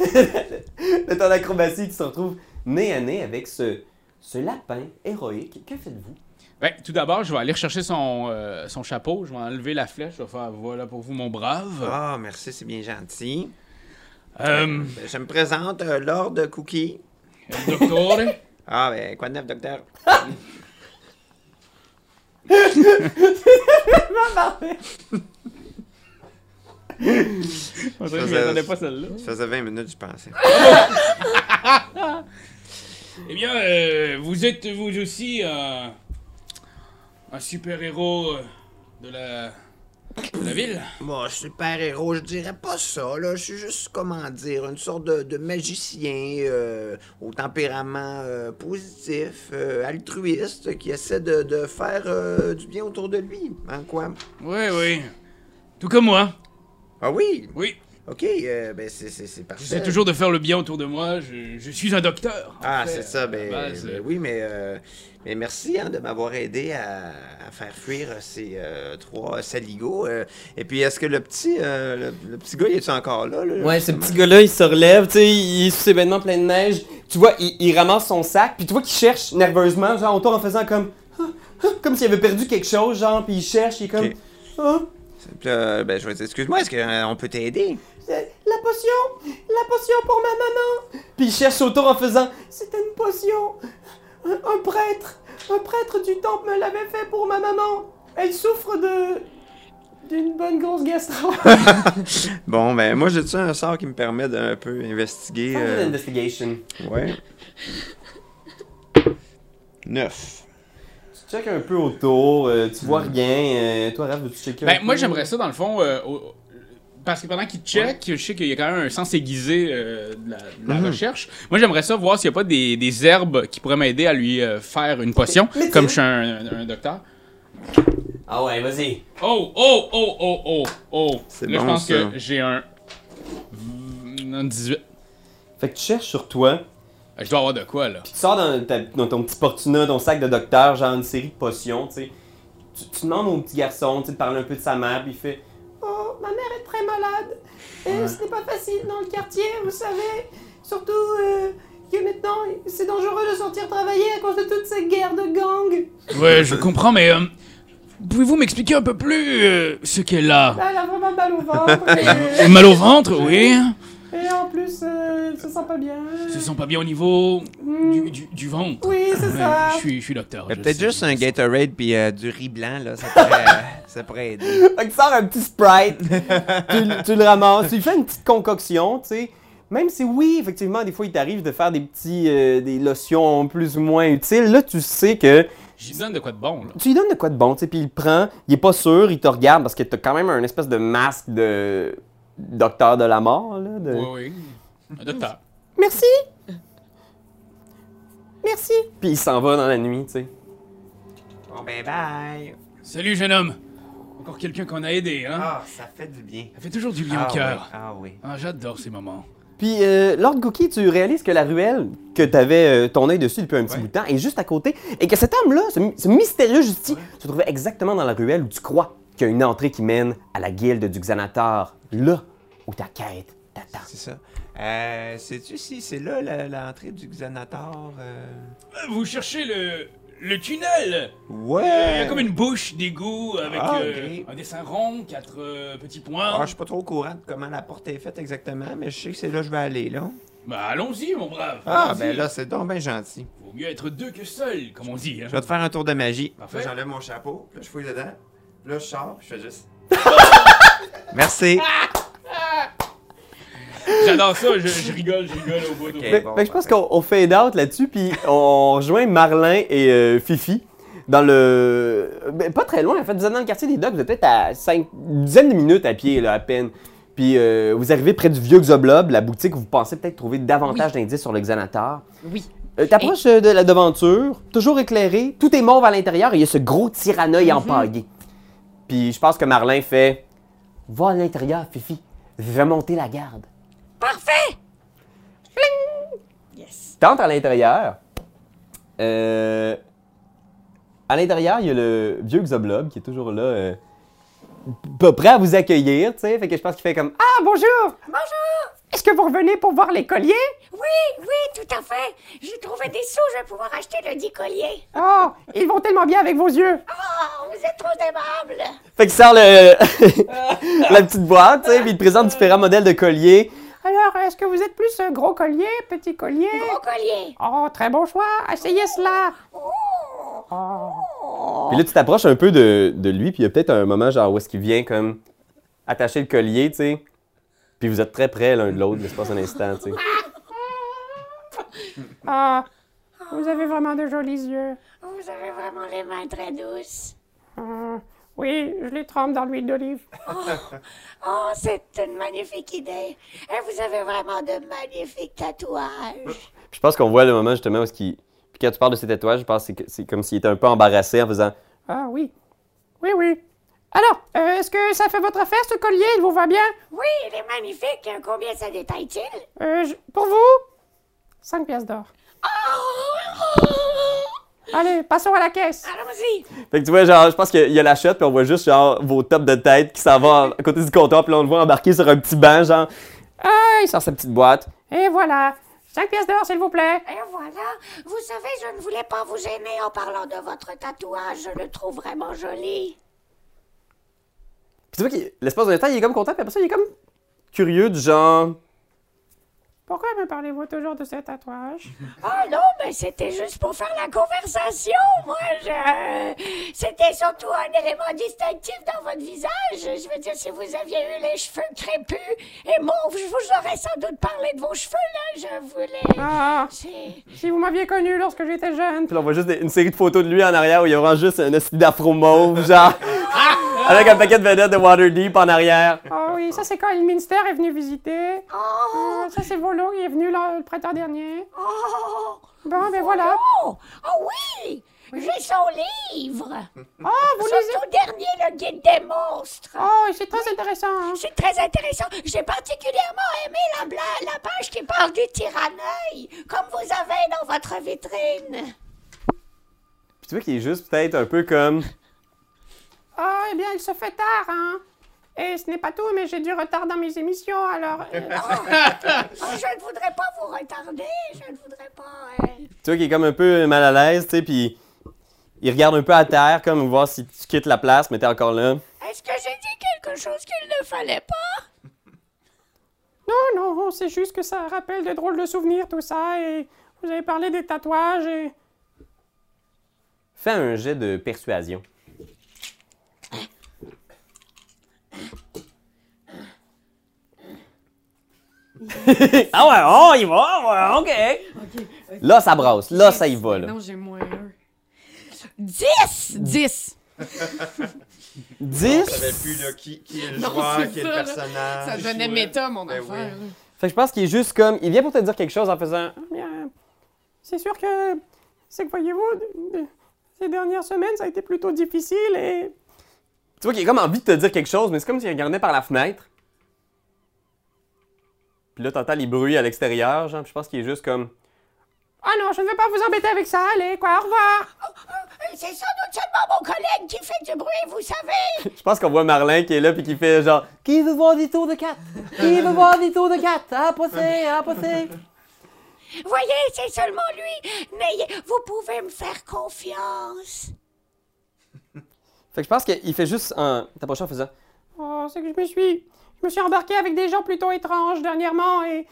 de ton acrobatie, tu te retrouves nez à nez avec ce, ce lapin héroïque. Que faites-vous? Ben, tout d'abord, je vais aller chercher son, euh, son chapeau. Je vais enlever la flèche. Je vais faire voilà pour vous, mon brave. Ah, merci, c'est bien gentil. Euh, Ben, je me présente, euh, Lord Cookie. docteur. Ah, ben, quoi de neuf, docteur? On dirait que je m'attendais pas celle-là. Ça faisait 20 minutes, je pensais. Eh bien, euh, vous êtes vous aussi euh, un super-héros euh, de la, de la ville? Moi, super-héros, je dirais pas ça, là. Je suis juste, comment dire, une sorte de, de magicien euh, au tempérament euh, positif, euh, altruiste, qui essaie de, de faire euh, du bien autour de lui. Hein, quoi? Oui, oui. Tout comme moi. Ah oui? Oui. OK, euh, ben c'est, c'est, c'est parfait. J'essaie toujours de faire le bien autour de moi. Je, je suis un docteur. en Ah, fait, c'est ça, ben, base. ben oui, mais, euh, mais merci hein, de m'avoir aidé à, à faire fuir ces euh, trois saligots. euh. et puis, est-ce que le petit, euh, le, le petit gars, il est encore là? là Ouais, ce justement? petit gars-là, il se relève, tu sais, il est sous ses vêtements pleins de neige. Tu vois, il, il ramasse son sac, puis tu vois qu'il cherche nerveusement, genre autour en faisant comme. Ah, ah, Comme s'il avait perdu quelque chose, genre, puis il cherche, il est comme. Ok. Ah, Puis là, ben, je vais dire, excuse-moi, est-ce qu'on peut t'aider? La potion! La potion pour ma maman! Puis il cherche autour en faisant C'était une potion! Un, un prêtre! Un prêtre du temple me l'avait fait pour ma maman! Elle souffre de. d'une bonne grosse gastro! Bon, ben, moi, j'ai-tu un sort qui me permet d'un peu investiguer? euh, investigation. Ouais. Neuf. Tu checkes un peu autour, euh, tu vois rien. euh, toi, Raph, veux-tu checker un Ben, peu? moi, j'aimerais ça, dans le fond, euh, au- parce que pendant qu'il check, je sais qu'il y a quand même un sens aiguisé euh, de la, de la Mhm. recherche. Moi, j'aimerais ça voir s'il n'y a pas des, des herbes qui pourraient m'aider à lui euh, faire une potion, Mais comme je suis un, un- un docteur. Ah ouais, vas-y. Oh, oh, oh, oh, oh, oh. Là, je bon, pense ça. que j'ai un... un 18. Fait que tu cherches sur toi, Euh, Je dois avoir de quoi, là? puis tu sors dans, ta- dans ton petit portuna, ton sac de docteur, genre une série de potions, tu sais. Tu, tu demandes au petit garçon, tu sais, de parler un peu de sa mère, puis il fait ma mère est très malade. Et ce n'est pas facile dans le quartier, vous savez. Surtout euh, que maintenant, c'est dangereux de sortir travailler à cause de toutes ces guerres de gangs. Ouais, je comprends, mais... euh, Pouvez-vous m'expliquer un peu plus euh, ce qu'elle a? Elle a vraiment mal au ventre. Euh, Mal au ventre, oui. Et, en plus, elle se sent pas bien. Ils se sent pas bien au niveau du, du, du ventre. Oui, c'est Ouais, je, suis, je suis docteur. Je peut-être juste un Gatorade puis euh, du riz blanc, là, ça pourrait, euh, ça pourrait aider. Fait que tu sors un petit Sprite, tu, le- tu le ramasses, tu lui fais une petite concoction, tu sais. Même si oui, effectivement, des fois, il t'arrive de faire des petits, euh, des lotions plus ou moins utiles, là, tu sais que J'y donne de quoi de bon, là. tu lui donnes de quoi de bon, tu sais, puis il le prend, il est pas sûr, il te regarde parce que t'as quand même un espèce de masque de docteur de la mort, là. de- Oui, oui. Un docteur. Merci! Merci! Puis il s'en va dans la nuit, tu sais. Bon, ben, bye. Salut, jeune homme. Encore quelqu'un qu'on a aidé, hein? Ah, ça fait du bien. Ça fait toujours du bien ah, au cœur. oui. Ah oui. Ah, j'adore ces moments. Puis, euh, Lord Cookie, tu réalises que la ruelle que t'avais euh, ton œil dessus depuis un petit Ouais. bout de temps est juste à côté et que cet homme-là, ce, ce mystérieux justice, se trouvait exactement dans la ruelle où tu crois qu'il y a une entrée qui mène à la guilde du Xanatar, là où ta quête t'attends. C'est ça. Euh, sais-tu si c'est là la- l'entrée du Xanator? euh? Vous cherchez le, le tunnel Ouais! Il y a comme une bouche d'égout avec Ah, euh, ok. un dessin rond, quatre euh, petits points. Ah, je suis pas trop au courant de comment la porte est faite exactement, mais je sais que c'est là que je vais aller, là. Bah allons-y, mon brave. Ah, allons-y. ben là, c'est donc bien gentil. Vaut mieux être deux que seul, comme on dit. hein. Je vais te faire un tour de magie. Parfait. Là, j'enlève mon chapeau, là, je fouille dedans. Là, je sors, puis je fais juste... Merci! J'adore ça, je, je rigole, je rigole au bout. Fait- bon, que je pense qu'on on fade out là-dessus, puis on rejoint Marlin et euh, Fifi dans le. ben, pas très loin, en fait. Vous êtes dans le quartier des Docks, vous êtes peut-être à 5, une dizaine de minutes à pied, là, à peine. Puis euh, vous arrivez près du vieux Xoblob, la boutique où vous pensez peut-être trouver davantage d'indices sur le Xanatar. Oui. Euh, T'approches euh, de la devanture, toujours éclairé, tout est mauve à l'intérieur et il y a ce gros tyranneuil empaillé. Puis je pense que Marlin fait Va à l'intérieur, Fifi, je vais monter la garde. Parfait! Yes. T'entres à l'intérieur. Euh, à l'intérieur, il y a le vieux Xoblob qui est toujours là, euh, pas prêt à vous accueillir, tu sais. Fait que je pense qu'il fait comme Ah, bonjour! Bonjour! Est-ce que vous revenez pour voir les colliers? Oui, oui, tout à fait. J'ai trouvé des sous, je vais pouvoir acheter le dit collier. Oh, ils vont tellement bien avec vos yeux! Oh, vous êtes trop aimable. Fait qu'il sort le... la petite boîte, tu sais, puis il te présente différents modèles de colliers. Alors, est-ce que vous êtes plus euh, gros collier, petit collier? Gros collier. Oh, très bon choix! Essayez cela! Oh. Puis là, tu t'approches un peu de, de lui, puis il y a peut-être un moment genre où est-ce qu'il vient comme attacher le collier, tu sais. Puis vous êtes très près l'un de l'autre, l'espace un instant, tu sais. Ah, vous avez vraiment de jolis yeux. Vous avez vraiment les mains très douces. Ah, oui, je les trempe dans l'huile d'olive. Oh, c'est une magnifique idée. Et vous avez vraiment de magnifiques tatouages. Puis je pense qu'on voit le moment justement où est-ce qu'il... Puis quand tu parles de ses tatouages, je pense que- c'est comme s'il était un peu embarrassé en faisant Ah oui. Oui, oui. Alors, euh, est-ce que ça fait votre affaire, ce collier? Il vous va bien? Oui, il est magnifique. Combien ça détaille-t-il? Euh, je- pour vous? 5 pièces d'or. Oh! Allez, passons à la caisse. Allons-y. Fait que tu vois, genre, je pense qu'il y a la shot, puis on voit juste, genre, vos tops de tête qui s'en vont à côté du comptoir, puis on le voit embarquer sur un petit banc, genre. Ah, il sort sa petite boîte. Et voilà. 5 pièces d'or, s'il vous plaît. Et voilà. Vous savez, je ne voulais pas vous gêner en parlant de votre tatouage. Je le trouve vraiment joli. Tu vois qu'il, l'espace d'un temps, il est comme content, puis après ça, il est comme curieux, du genre. Pourquoi me parlez-vous toujours de ce tatouage? Oh non, mais c'était juste pour faire la conversation. Moi, je... C'était surtout un élément distinctif dans votre visage. Je veux dire, si vous aviez eu les cheveux crépus et mauves, je vous aurais sans doute parlé de vos cheveux, là. Je voulais... Ah, C'est... si vous m'aviez connu lorsque j'étais jeune. Puis là, on voit juste des- une série de photos de lui en arrière où il y a vraiment juste un esti d'afro mauve, genre. avec un paquet de vedettes de Waterdeep en arrière. Oh oui, ça c'est quand le ministère est venu visiter. Oh! Euh, ça c'est Volo, il est venu là, le printemps dernier. Oh! Bon, ben voilà. Oh! Oh oui! J'ai son livre! Oh, vous Son lisez... tout dernier, le guide des monstres! Oh, c'est très intéressant. hein. C'est très intéressant. J'ai particulièrement aimé la, bla- la page qui parle du tyranneuil, comme vous avez dans votre vitrine. Puis tu vois qu'il est juste peut-être un peu comme. Ah, eh bien, il se fait tard, hein. Et ce n'est pas tout, mais j'ai du retard dans mes émissions, alors... euh, Oh, je ne voudrais pas vous retarder. Je ne voudrais pas. euh, Tu vois qu'il est comme un peu mal à l'aise, tu sais, puis il regarde un peu à terre, comme voir si tu quittes la place, mais t'es encore là. Est-ce que j'ai dit quelque chose qu'il ne fallait pas? Non, non, c'est juste que ça rappelle de drôles de souvenirs, tout ça, et vous avez parlé des tatouages, et... Fais un jet de persuasion. ah ouais, oh, il va, ouais, ok. Là, ça brasse. Là, ça y va, là. Non, j'ai moins un. 10! 10! 10. Je savais plus là, qui, qui est le Non, joueur, c'est qui est le ça, là. personnage. Ça devenait méta, mon Ben affaire. oui. Fait que je pense qu'il est juste comme. Il vient pour te dire quelque chose en faisant. Eh Bien, c'est sûr que... C'est que, voyez-vous, de- de- ces dernières semaines, ça a été plutôt difficile, et... Tu vois qu'il a comme envie de te dire quelque chose, mais c'est comme s'il regardait par la fenêtre. Puis là, t'entends les bruits à l'extérieur, genre, puis je pense qu'il est juste comme. Ah non, je ne veux pas vous embêter avec ça, allez, quoi, au revoir! Euh, c'est sans doute seulement mon collègue qui fait du bruit, vous savez. Je pense qu'on voit Marlin qui est là puis qui fait genre Qui veut voir des tours de quatre? Qui veut voir des tours de quatre? Ah, passez, ah, passez. Voyez, c'est seulement lui. Mais vous pouvez me faire confiance. Fait que je pense qu'il fait juste en t'approchant en faisant Oh, c'est que je me suis. Je me suis embarqué avec des gens plutôt étranges dernièrement et.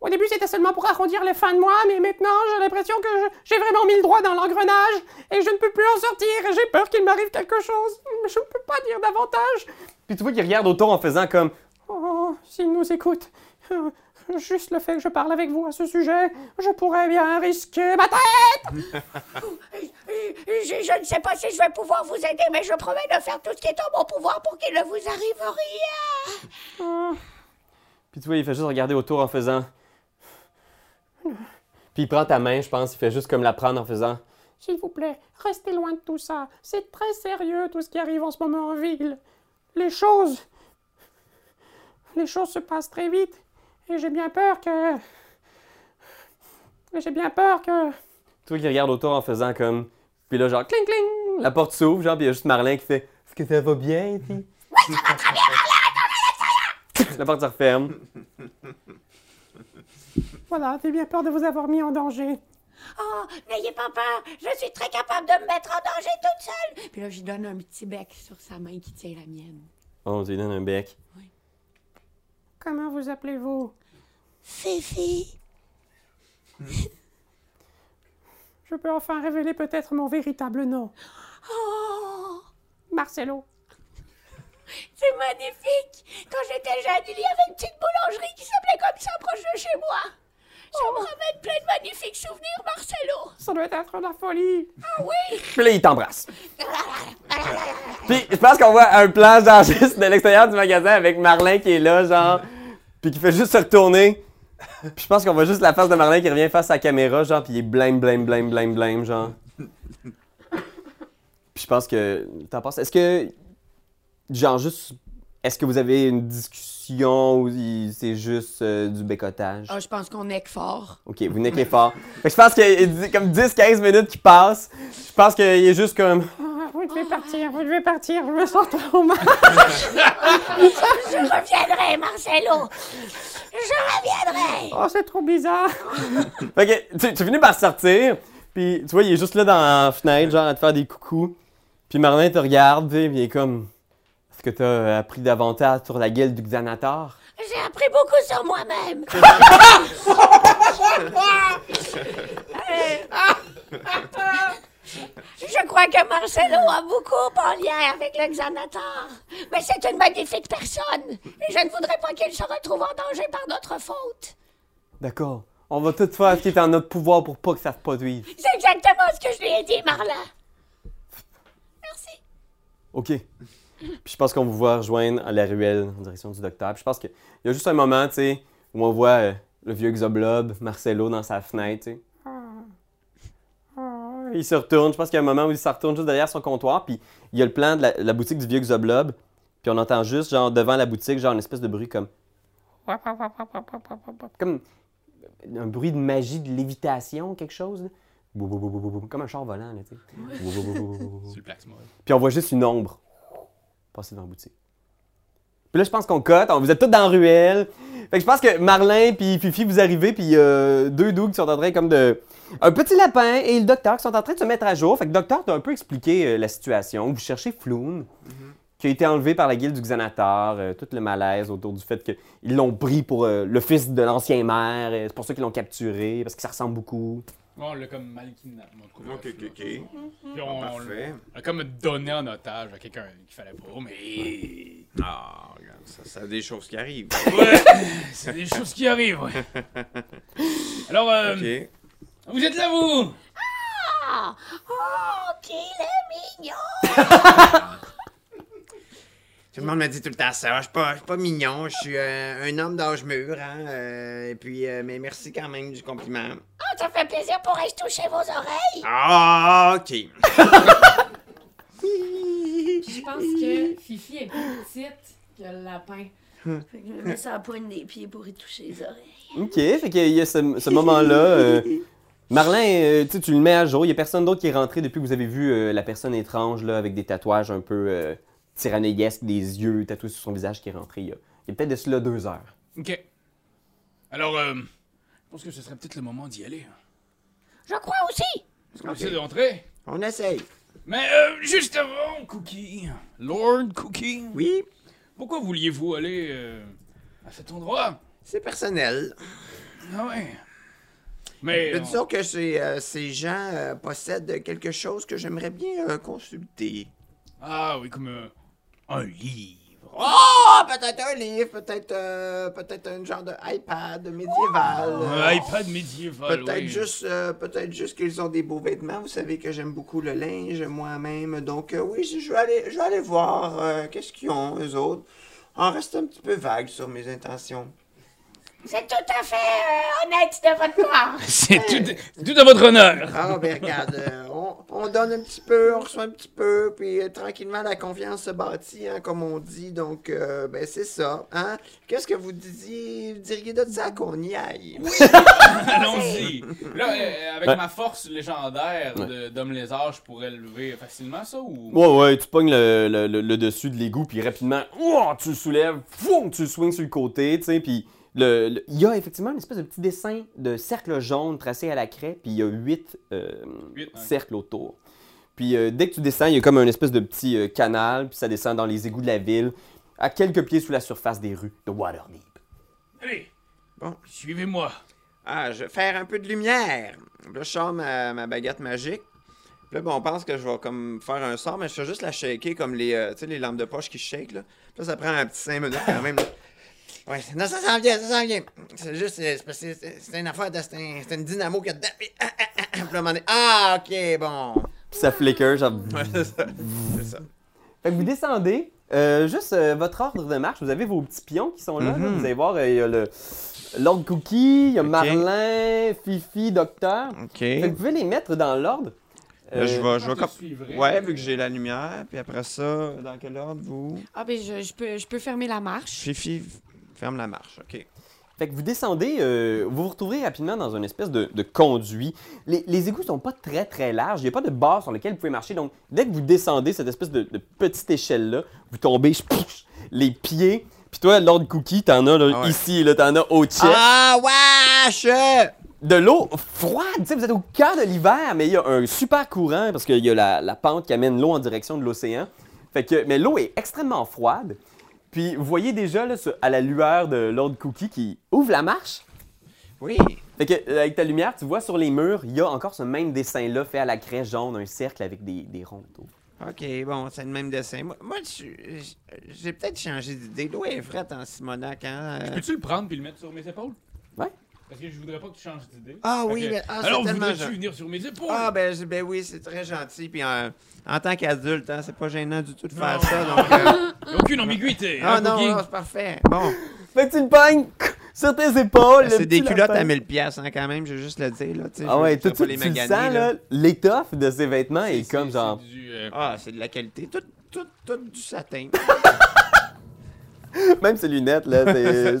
Au début, c'était seulement pour arrondir les fins de mois, mais maintenant, j'ai l'impression que je- j'ai vraiment mis le doigt dans l'engrenage et je ne peux plus en sortir et j'ai peur qu'il m'arrive quelque chose. Je ne peux pas dire davantage. Puis tu vois qu'il regarde autour en faisant comme Oh, s'il nous écoute. Juste le fait que je parle avec vous à ce sujet, je pourrais bien risquer ma tête! Je, je ne sais pas si je vais pouvoir vous aider, mais je promets de faire tout ce qui est en mon pouvoir pour qu'il ne vous arrive rien. Oh, Puis tu vois, il fait juste regarder autour en faisant. Puis il prend ta main, je pense, il fait juste comme la prendre en faisant. S'il vous plaît, restez loin de tout ça. C'est très sérieux tout ce qui arrive en ce moment en ville. Les choses. Les choses se passent très vite. Et j'ai bien peur que. J'ai bien peur que. Tu vois qu'il regarde autour en faisant comme. Puis là, genre, cling cling, la porte s'ouvre, genre, puis il y a juste Marlin qui fait Est-ce que ça va bien, puis. Oui, ça va très bien, Marlin, La porte se referme. Voilà, j'ai bien peur de vous avoir mis en danger. Oh, n'ayez pas peur, je suis très capable de me mettre en danger toute seule. Puis là, je lui donne un petit bec sur sa main qui tient la mienne. Oh, tu lui donnes un bec. Comment vous appelez-vous? Fifi. Je peux enfin révéler peut-être mon véritable nom. Oh, Marcelo. c'est magnifique. Quand j'étais jeune, il y avait une petite boulangerie qui s'appelait comme ça proche de chez moi. Ça me ramène plein de magnifiques souvenirs, Marcelo. Ça doit être la folie. Ah oui. Puis là, il t'embrasse. Puis je pense qu'on voit un plan, genre, juste de l'extérieur du magasin avec Marlin qui est là, genre, puis qui fait juste se retourner. Puis je pense qu'on voit juste la face de Marlin qui revient face à la caméra, genre, puis il est blême, blême, blême, blême, blême, genre. Puis je pense que. T'en penses? Est-ce que. Genre, juste. Est-ce que vous avez une discussion ou c'est juste euh, du bécotage? Ah, je pense qu'on est que fort. Ok, vous niquez fort. Fait que je pense qu'il y a comme 10-15 minutes qui passent. Je pense qu'il est juste comme. Ah, vous devez partir, vous devez partir. Je me sens trop mal. Je reviendrai, Marcelo. Je reviendrai. Oh, c'est trop bizarre. Fait que tu, tu finis par sortir, puis tu vois, il est juste là dans la fenêtre, genre à te faire des coucous. Puis Marlin te regarde, puis il est comme. Que t'as appris davantage sur la guilde du Xanatar? J'ai appris beaucoup sur moi-même. Je crois que Marcelo a beaucoup en lien avec le Xanatar. Mais c'est une magnifique personne. Et je ne voudrais pas qu'il se retrouve en danger par notre faute. D'accord. On va tout faire ce qui est en notre pouvoir pour pas que ça se produise. C'est exactement ce que je lui ai dit, Marla. Merci. OK. Puis je pense qu'on vous voit rejoindre à la ruelle en direction du docteur. Puis je pense qu'il y a juste un moment, tu sais, où on voit euh, le vieux Xoblob, Marcelo, dans sa fenêtre, tu sais. Il se retourne. Je pense qu'il y a un moment où il se retourne juste derrière son comptoir. Puis il y a le plan de la, la boutique du vieux Xoblob. Puis on entend juste, genre, devant la boutique, genre, une espèce de bruit comme. Comme un bruit de magie, de lévitation, quelque chose. là. Comme un char volant, là, tu sais. Puis on voit juste une ombre dans la boutique. Puis là, je pense qu'on cote. On- Vous êtes tous dans la ruelle. Fait que je pense que Marlin puis Fifi, vous arrivez, puis a deux dougs qui sont en train comme de... Un petit lapin et le docteur qui sont en train de se mettre à jour. Fait que le docteur t'a un peu expliqué euh, la situation. Vous cherchez Floun, qui a été enlevé par la guilde du Xanatar. euh, tout le malaise autour du fait qu'ils l'ont pris pour euh, le fils de l'ancien maire. euh, C'est pour ça qu'ils l'ont capturé, parce que ça ressemble beaucoup. On l'a comme mal kidnappé. Ok, ok, ok. Puis on, Parfait. on l'a comme donné en otage à quelqu'un qu'il fallait pas, mais. Ah, regarde, ça, ça a des choses qui arrivent. Ouais, c'est des choses qui arrivent, ouais. Alors, euh, Ok. vous êtes là, vous? Ah, oh, qu'il est mignon. Tout le monde me dit tout le temps ça. Je suis pas, je suis pas mignon. Je suis euh, un homme d'âge mûr. Hein, euh, et puis, euh, mais merci quand même du compliment. Ah, ça fait plaisir pourrais-je toucher vos oreilles. Ah, ok. Je pense que Fifi est plus petite que le lapin. Fait que je mets ça à la pointe des pieds pour y toucher les oreilles. OK, fait qu'il y a ce, ce moment-là. euh, Marlin, euh, tu sais, tu le mets à jour. Il n'y a personne d'autre qui est rentré depuis que vous avez vu euh, la personne étrange là, avec des tatouages un peu euh, tyrannesques, des yeux tatoués sur son visage qui est rentré il y a, a peut-être de cela deux heures. Ok. Alors, euh, je pense que ce serait peut-être le moment d'y aller. Je crois aussi. Est-ce qu'on essaie d'entrer? On essaye. Mais euh, juste avant, Cookie, Lord Cookie, Oui, pourquoi vouliez-vous aller euh, à cet endroit? c'est personnel. Ah ouais. Mais Mais disons que ces, euh, ces gens euh, possèdent quelque chose que j'aimerais bien euh, consulter. ah oui, comme euh, un livre. Oh, peut-être un livre, peut-être euh, peut-être un genre de iPad médiéval. Un iPad médiéval. Peut-être oui. juste, euh, peut-être juste qu'ils ont des beaux vêtements. Vous savez que j'aime beaucoup le linge moi-même. Donc euh, oui, je vais aller, je vais aller voir euh, qu'est-ce qu'ils ont eux autres. En reste un petit peu vague sur mes intentions. C'est tout à fait euh, honnête de votre part. C'est tout, tout à votre honneur. Ah ben regarde, euh, on, on donne un petit peu, on reçoit un petit peu, puis euh, tranquillement la confiance se bâtit, hein, comme on dit. Donc euh, ben c'est ça. Hein? Qu'est-ce que vous disiez, diriez de ça qu'on y aille? Allons-y. Là, euh, avec Ouais. ma force légendaire de- d'homme lézard, je pourrais le lever facilement, ça ou? Ouais, ouais, tu pognes le, le- le- le dessus de l'égout, puis rapidement, ouah, tu le soulèves, foum, tu le swings sur le côté, tu sais, puis le- le- il y a effectivement une espèce de petit dessin de cercle jaune tracé à la craie, puis il y a huit, euh, Huit, ouais. cercles autour. Puis euh, dès que tu descends, il y a comme un espèce de petit euh, canal, puis ça descend dans les égouts de la ville, à quelques pieds sous la surface des rues de Waterdeep. Allez, Bon. suivez-moi. Ah, je vais faire un peu de lumière. Là, je sors ma, ma baguette magique. Puis là, ben, on pense que je vais comme faire un sort, mais je fais juste la shaker comme les, euh, tu sais, les lampes de poche qui shake. Là. Puis là, ça prend un petit 5 minutes quand même. là. Ouais, non, ça s'en vient, ça s'en vient. C'est juste, euh, c'est parce que c'est c'est une affaire, de- c'est un- c'est une dynamo qui a dedans. Puis, ah, ah, ah, donné, ah, ok, bon. Puis ça flicker, genre... Ouais, c'est ça. Ça. Fait que vous descendez, euh, juste euh, votre ordre de marche, vous avez vos petits pions qui sont là, là. Mhm. vous allez voir, euh, il y a le Lord Cookie, il y a Ok. Marlin, Fifi, Docteur. Ok. Fait que vous pouvez les mettre dans l'ordre. Là, je Euh, vais, je vais comme. Ouais, vu que j'ai la lumière. Puis après ça, dans quel ordre vous? Ah, ben, je, je peux, je peux fermer la marche. Fifi, ferme la marche. Ok. Fait que vous descendez, euh, vous vous retrouvez rapidement dans une espèce de, de conduit. Les, les égouts sont pas très très larges, il n'y a pas de barre sur lequel vous pouvez marcher. Donc, dès que vous descendez cette espèce de, de petite échelle-là, vous tombez les pieds. Puis toi, Lord Cookie, t'en as là, Ah ouais. ici, là, t'en as au chest. Ah, wesh! de l'eau froide. Vous êtes au cœur de l'hiver, mais il y a un super courant parce qu'il y a la, la pente qui amène l'eau en direction de l'océan. Fait que, mais l'eau est extrêmement froide. Puis vous voyez déjà là, à la lueur de Lord Cookie qui ouvre la marche? Oui. Fait que, euh, avec ta lumière, tu vois sur les murs, il y a encore ce même dessin-là fait à la craie jaune, un cercle avec des, des ronds autour. Ok, bon, c'est le même dessin. Moi, moi, j'ai peut-être changé d'idée. L'eau est frette en Simonac, hein? euh. Peux-tu le prendre puis le mettre sur mes épaules? Ouais. Parce que je voudrais pas que tu changes d'idée. Ah oui, que- mais ah, c'est Alors, tellement voudrais-tu venir sur mes épaules? Ah, ben, je- ben oui, c'est très gentil. Puis en, en tant qu'adulte, hein, c'est pas gênant du tout de faire Non. ça. Donc, euh, aucune ambiguïté. ah hein, non, non, c'est parfait. Bon, Fait que tu pognes sur tes épaules. le c'est des culottes lapin. à 1000 pièces hein, quand même, je vais juste le dire. Là, Ah ouais, tout veux de suite, les tu le sens, là. l'étoffe de ses vêtements est, C'est- comme genre... du, euh, Ah, c'est de la qualité. Tout, tout, tout du satin. Même ses lunettes, là,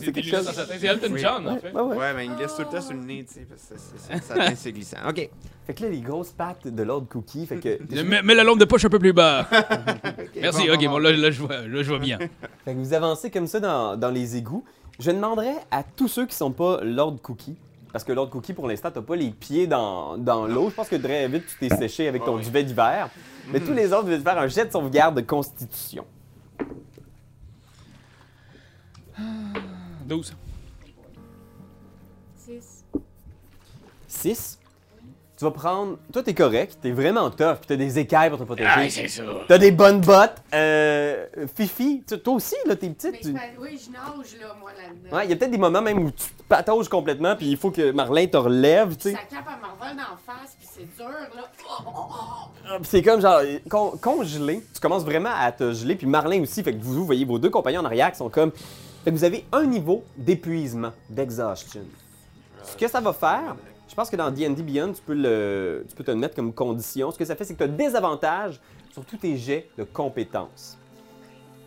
c'est quelque chose... C'est Elton Oui. John, en fait. Ouais, ouais. Ouais, mais il glisse tout le temps sur le nez, tu sais, parce que c'est- c'est- glissant. Ok. Fait que là, les grosses pattes de Lord Cookie, fait que... Mets, mets la lampe de poche un peu plus bas. Ok, Merci, bon, ok, bon, bon, là, là, je vois, là, je vois bien. Fait que vous avancez comme ça dans, dans les égouts. Je demanderais à tous ceux qui sont pas Lord Cookie, parce que Lord Cookie, pour l'instant, t'as pas les pieds dans, dans l'eau. Je pense que très vite, tu t'es séché avec ton Ouais, duvet d'hiver. Mais tous les autres, vous allez faire un jet de sauvegarde de constitution. 12. 6. 6. Tu vas prendre... Toi, t'es correct, t'es vraiment tough, puis t'as des écailles pour te protéger. Ah, c'est ça. T'as des bonnes bottes. Euh, Fifi, tu- toi aussi, là, t'es petite. Mais tu- c'est pas- oui, je nage, là, moi, là-dedans. Ouais, il y a peut-être des moments même où tu te patauges complètement, puis il faut que Marlin te relève, tu sais. Sa cape, elle m'envole d'en face, puis c'est dur, là. Ah, puis C'est comme genre con- congelé. Tu commences vraiment à te geler. Puis Marlin aussi. Fait que vous, vous voyez vos deux compagnons en arrière qui sont comme. Fait que vous avez un niveau d'épuisement, d'exhaustion. Ce que ça va faire, je pense que dans D&D Beyond, tu peux, le, tu peux te le mettre comme condition. Ce que ça fait, c'est que tu as des avantages sur tous tes jets de compétences.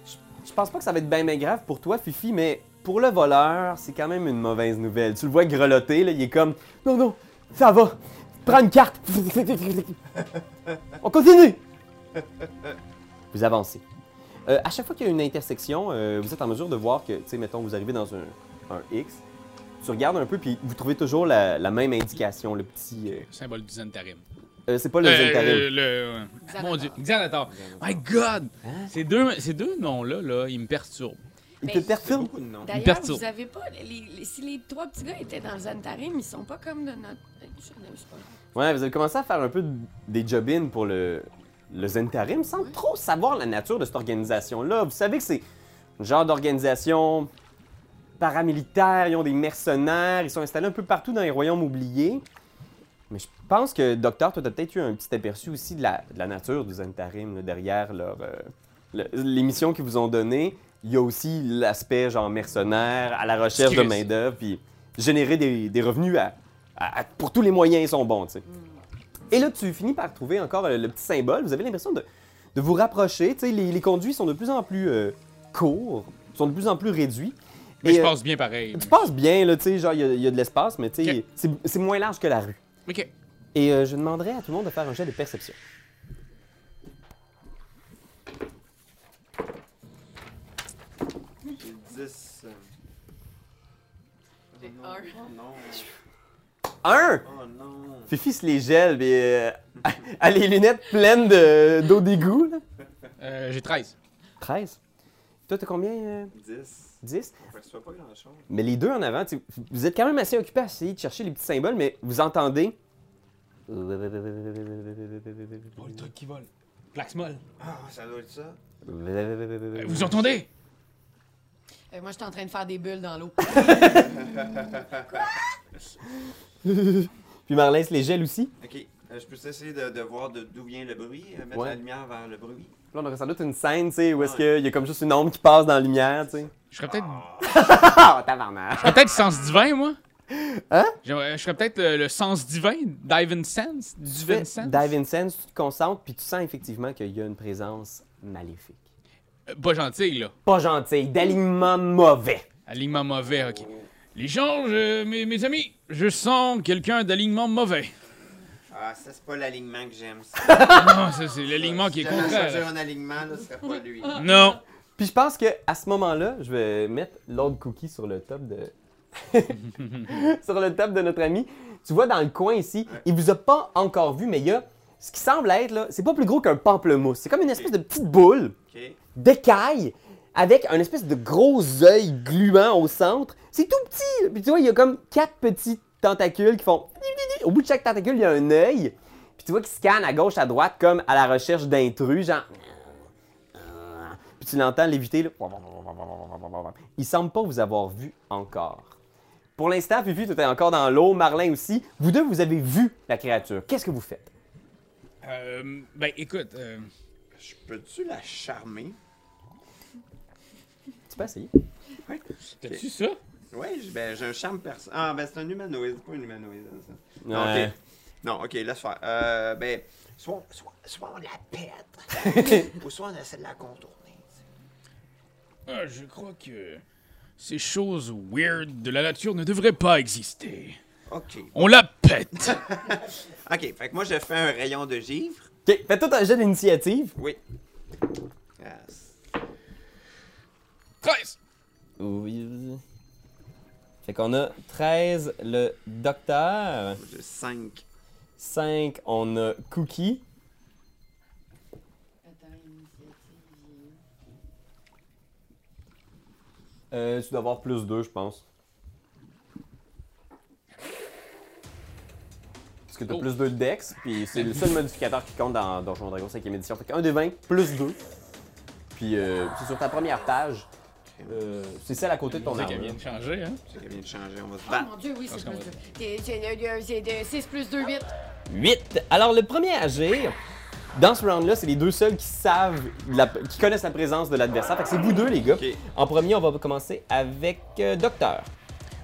Je, je pense pas que ça va être bien grave pour toi, Fifi, mais pour le voleur, c'est quand même une mauvaise nouvelle. Tu le vois grelotter, là, il est comme Non, non, ça va. prends une carte. On continue. Vous avancez. Euh, à chaque fois qu'il y a une intersection, euh, vous êtes en mesure de voir que, tu sais, mettons, vous arrivez dans un, un X, tu regardes un peu, puis vous trouvez toujours la, la même indication, le petit... euh, Symbole du Zentarim. euh, c'est pas le Euh, Zentarim. le- le-. Mon dieu. Xanatar. My god! Ces deux, ces deux noms-là, là, ils me perturbent. Il te Mais- C'est perturbe. beaucoup de noms. D'ailleurs, vous avez pas. Les, les- si les trois petits gars étaient dans le Zantarim, ils sont pas comme de notre. Je sais pas. Ouais, vous avez commencé à faire un peu de- des job-ins pour le, le Zentarim sans trop savoir la nature de cette organisation-là. Vous savez que c'est un genre d'organisation paramilitaire, ils ont des mercenaires, ils sont installés un peu partout dans les royaumes oubliés. Mais je pense que, Docteur, toi, t'as peut-être eu un petit aperçu aussi de la, de la nature du Zentarim là, derrière leur, euh, le- les missions qu'ils vous ont données. Il y a aussi l'aspect genre mercenaire, à la recherche de Excuse. main-d'œuvre, puis générer des, des revenus à- à- à- pour tous les moyens ils sont bons, tu sais. Et là, tu finis par trouver encore euh, le petit symbole. Vous avez l'impression de, de vous rapprocher. Tu sais, les, les conduits sont de plus en plus euh, courts, sont de plus en plus réduits. Mais Et, je euh, passe bien pareil. Tu passes bien, là, tu sais, genre, il y a- il y, a de l'espace, mais tu sais, Ok. c'est- c'est moins large que la rue. Ok. Et euh, je demanderais à tout le monde de faire un jet de perception. 10. euh, J'ai Oh un. non. Un! Oh non. Fifi se les gèle, mais euh, a les lunettes pleines de- d'eau d'égout, là. Euh, J'ai 13. 13. Toi, t'as combien? euh, 10. 10? On perçoit pas grand chose. Mais les deux en avant, tu sais, vous êtes quand même assez occupés à essayer de chercher les petits symboles, mais vous entendez. Oh, le truc qui vole. Plax molle. Ah, ça doit être ça. Euh, Vous entendez? Euh, moi, j'étais en train de faire des bulles dans l'eau. Puis Marlin se les gèle aussi. Ok. euh, je peux essayer de, de voir d'où vient le bruit, euh, mettre Ouais. la lumière vers le bruit. Là, on aurait sans doute une scène, tu sais, où est-ce Ouais. qu'il y a comme juste une ombre qui passe dans la lumière, tu sais. Je serais peut-être. Ah, tabarnak! Je serais peut-être sens divin, moi. Hein? J'aimerais- Je serais peut-être le, le sens divin, Divine Sense. Tu Divine fais Sense. dive in sense, tu te concentres, puis tu sens effectivement qu'il y a une présence maléfique. Euh, pas gentil, là. Pas gentil, d'alignement mauvais. Alignement mauvais, ok. Les gens, je- mes, mes amis, je sens quelqu'un d'alignement mauvais. Ah, ça, c'est pas l'alignement que j'aime. Non, ça, c'est l'alignement qui est Si contraire. un alignement, là, ce serait pas lui. Non. Puis je pense que à ce moment-là, je vais mettre l'autre cookie sur le top de. sur le top de notre ami. Tu vois dans le coin ici, il vous a pas encore vu, mais il y a ce qui semble être là, c'est pas plus gros qu'un pamplemousse. C'est comme une espèce de petite boule Ok. d'écaille avec un espèce de gros œil gluant au centre. C'est tout petit. Puis tu vois, il y a comme quatre petits tentacules qui font. Au bout de chaque tentacule, il y a un œil. Puis tu vois qu'il scanne à gauche, à droite, comme à la recherche d'intrus, genre. Puis tu l'entends léviter. Là. Il semble pas vous avoir vu encore. Pour l'instant, Fifi, tu es encore dans l'eau, Marlin aussi. Vous deux, vous avez vu la créature. Qu'est-ce que vous faites? Euh, ben, écoute, euh, Je peux-tu la charmer? Tu peux essayer. t'as-tu ça? Ouais, j'ai- ben, j'ai un charme perso. Ah, ben, c'est un humanoïde, c'est pas un humanoïde. Ça. Non, Ouais. ok. Non, ok, laisse faire. Euh, ben, soit, soit, soit on la pète, ou soit on essaie de la contourner. Ah, je crois que ces choses weird de la nature ne devraient pas exister. Ok. On la pète. Ok, fait que moi, je fais un rayon de givre. Ok, fais tout un jet d'initiative. Oui. Yes. 13. Oui. Fait qu'on a 13 le docteur, J'ai 5. 5 on a Cookie, euh, tu dois avoir plus 2 je pense. Parce que t'as Oh. plus 2 de Dex, puis c'est le seul modificateur qui compte dans Donjon Dragon 5ème édition. Fait qu'un des 20 plus 2. Puis euh, c'est sur ta première page. Euh, c'est celle à côté de ton C'est qu'elle vient de changer, hein? C'est qu'elle vient de changer, on va se Oh battre. mon dieu, oui, c'est plus va- 2. C'est c'est- euh, c'est de 6 plus 2, 8. 8. Alors, le premier à agir, dans ce round-là, c'est les deux seuls qui savent, la- qui connaissent la présence de l'adversaire. Fait que c'est vous deux, les gars. Ok. En premier, on va commencer avec euh, Docteur.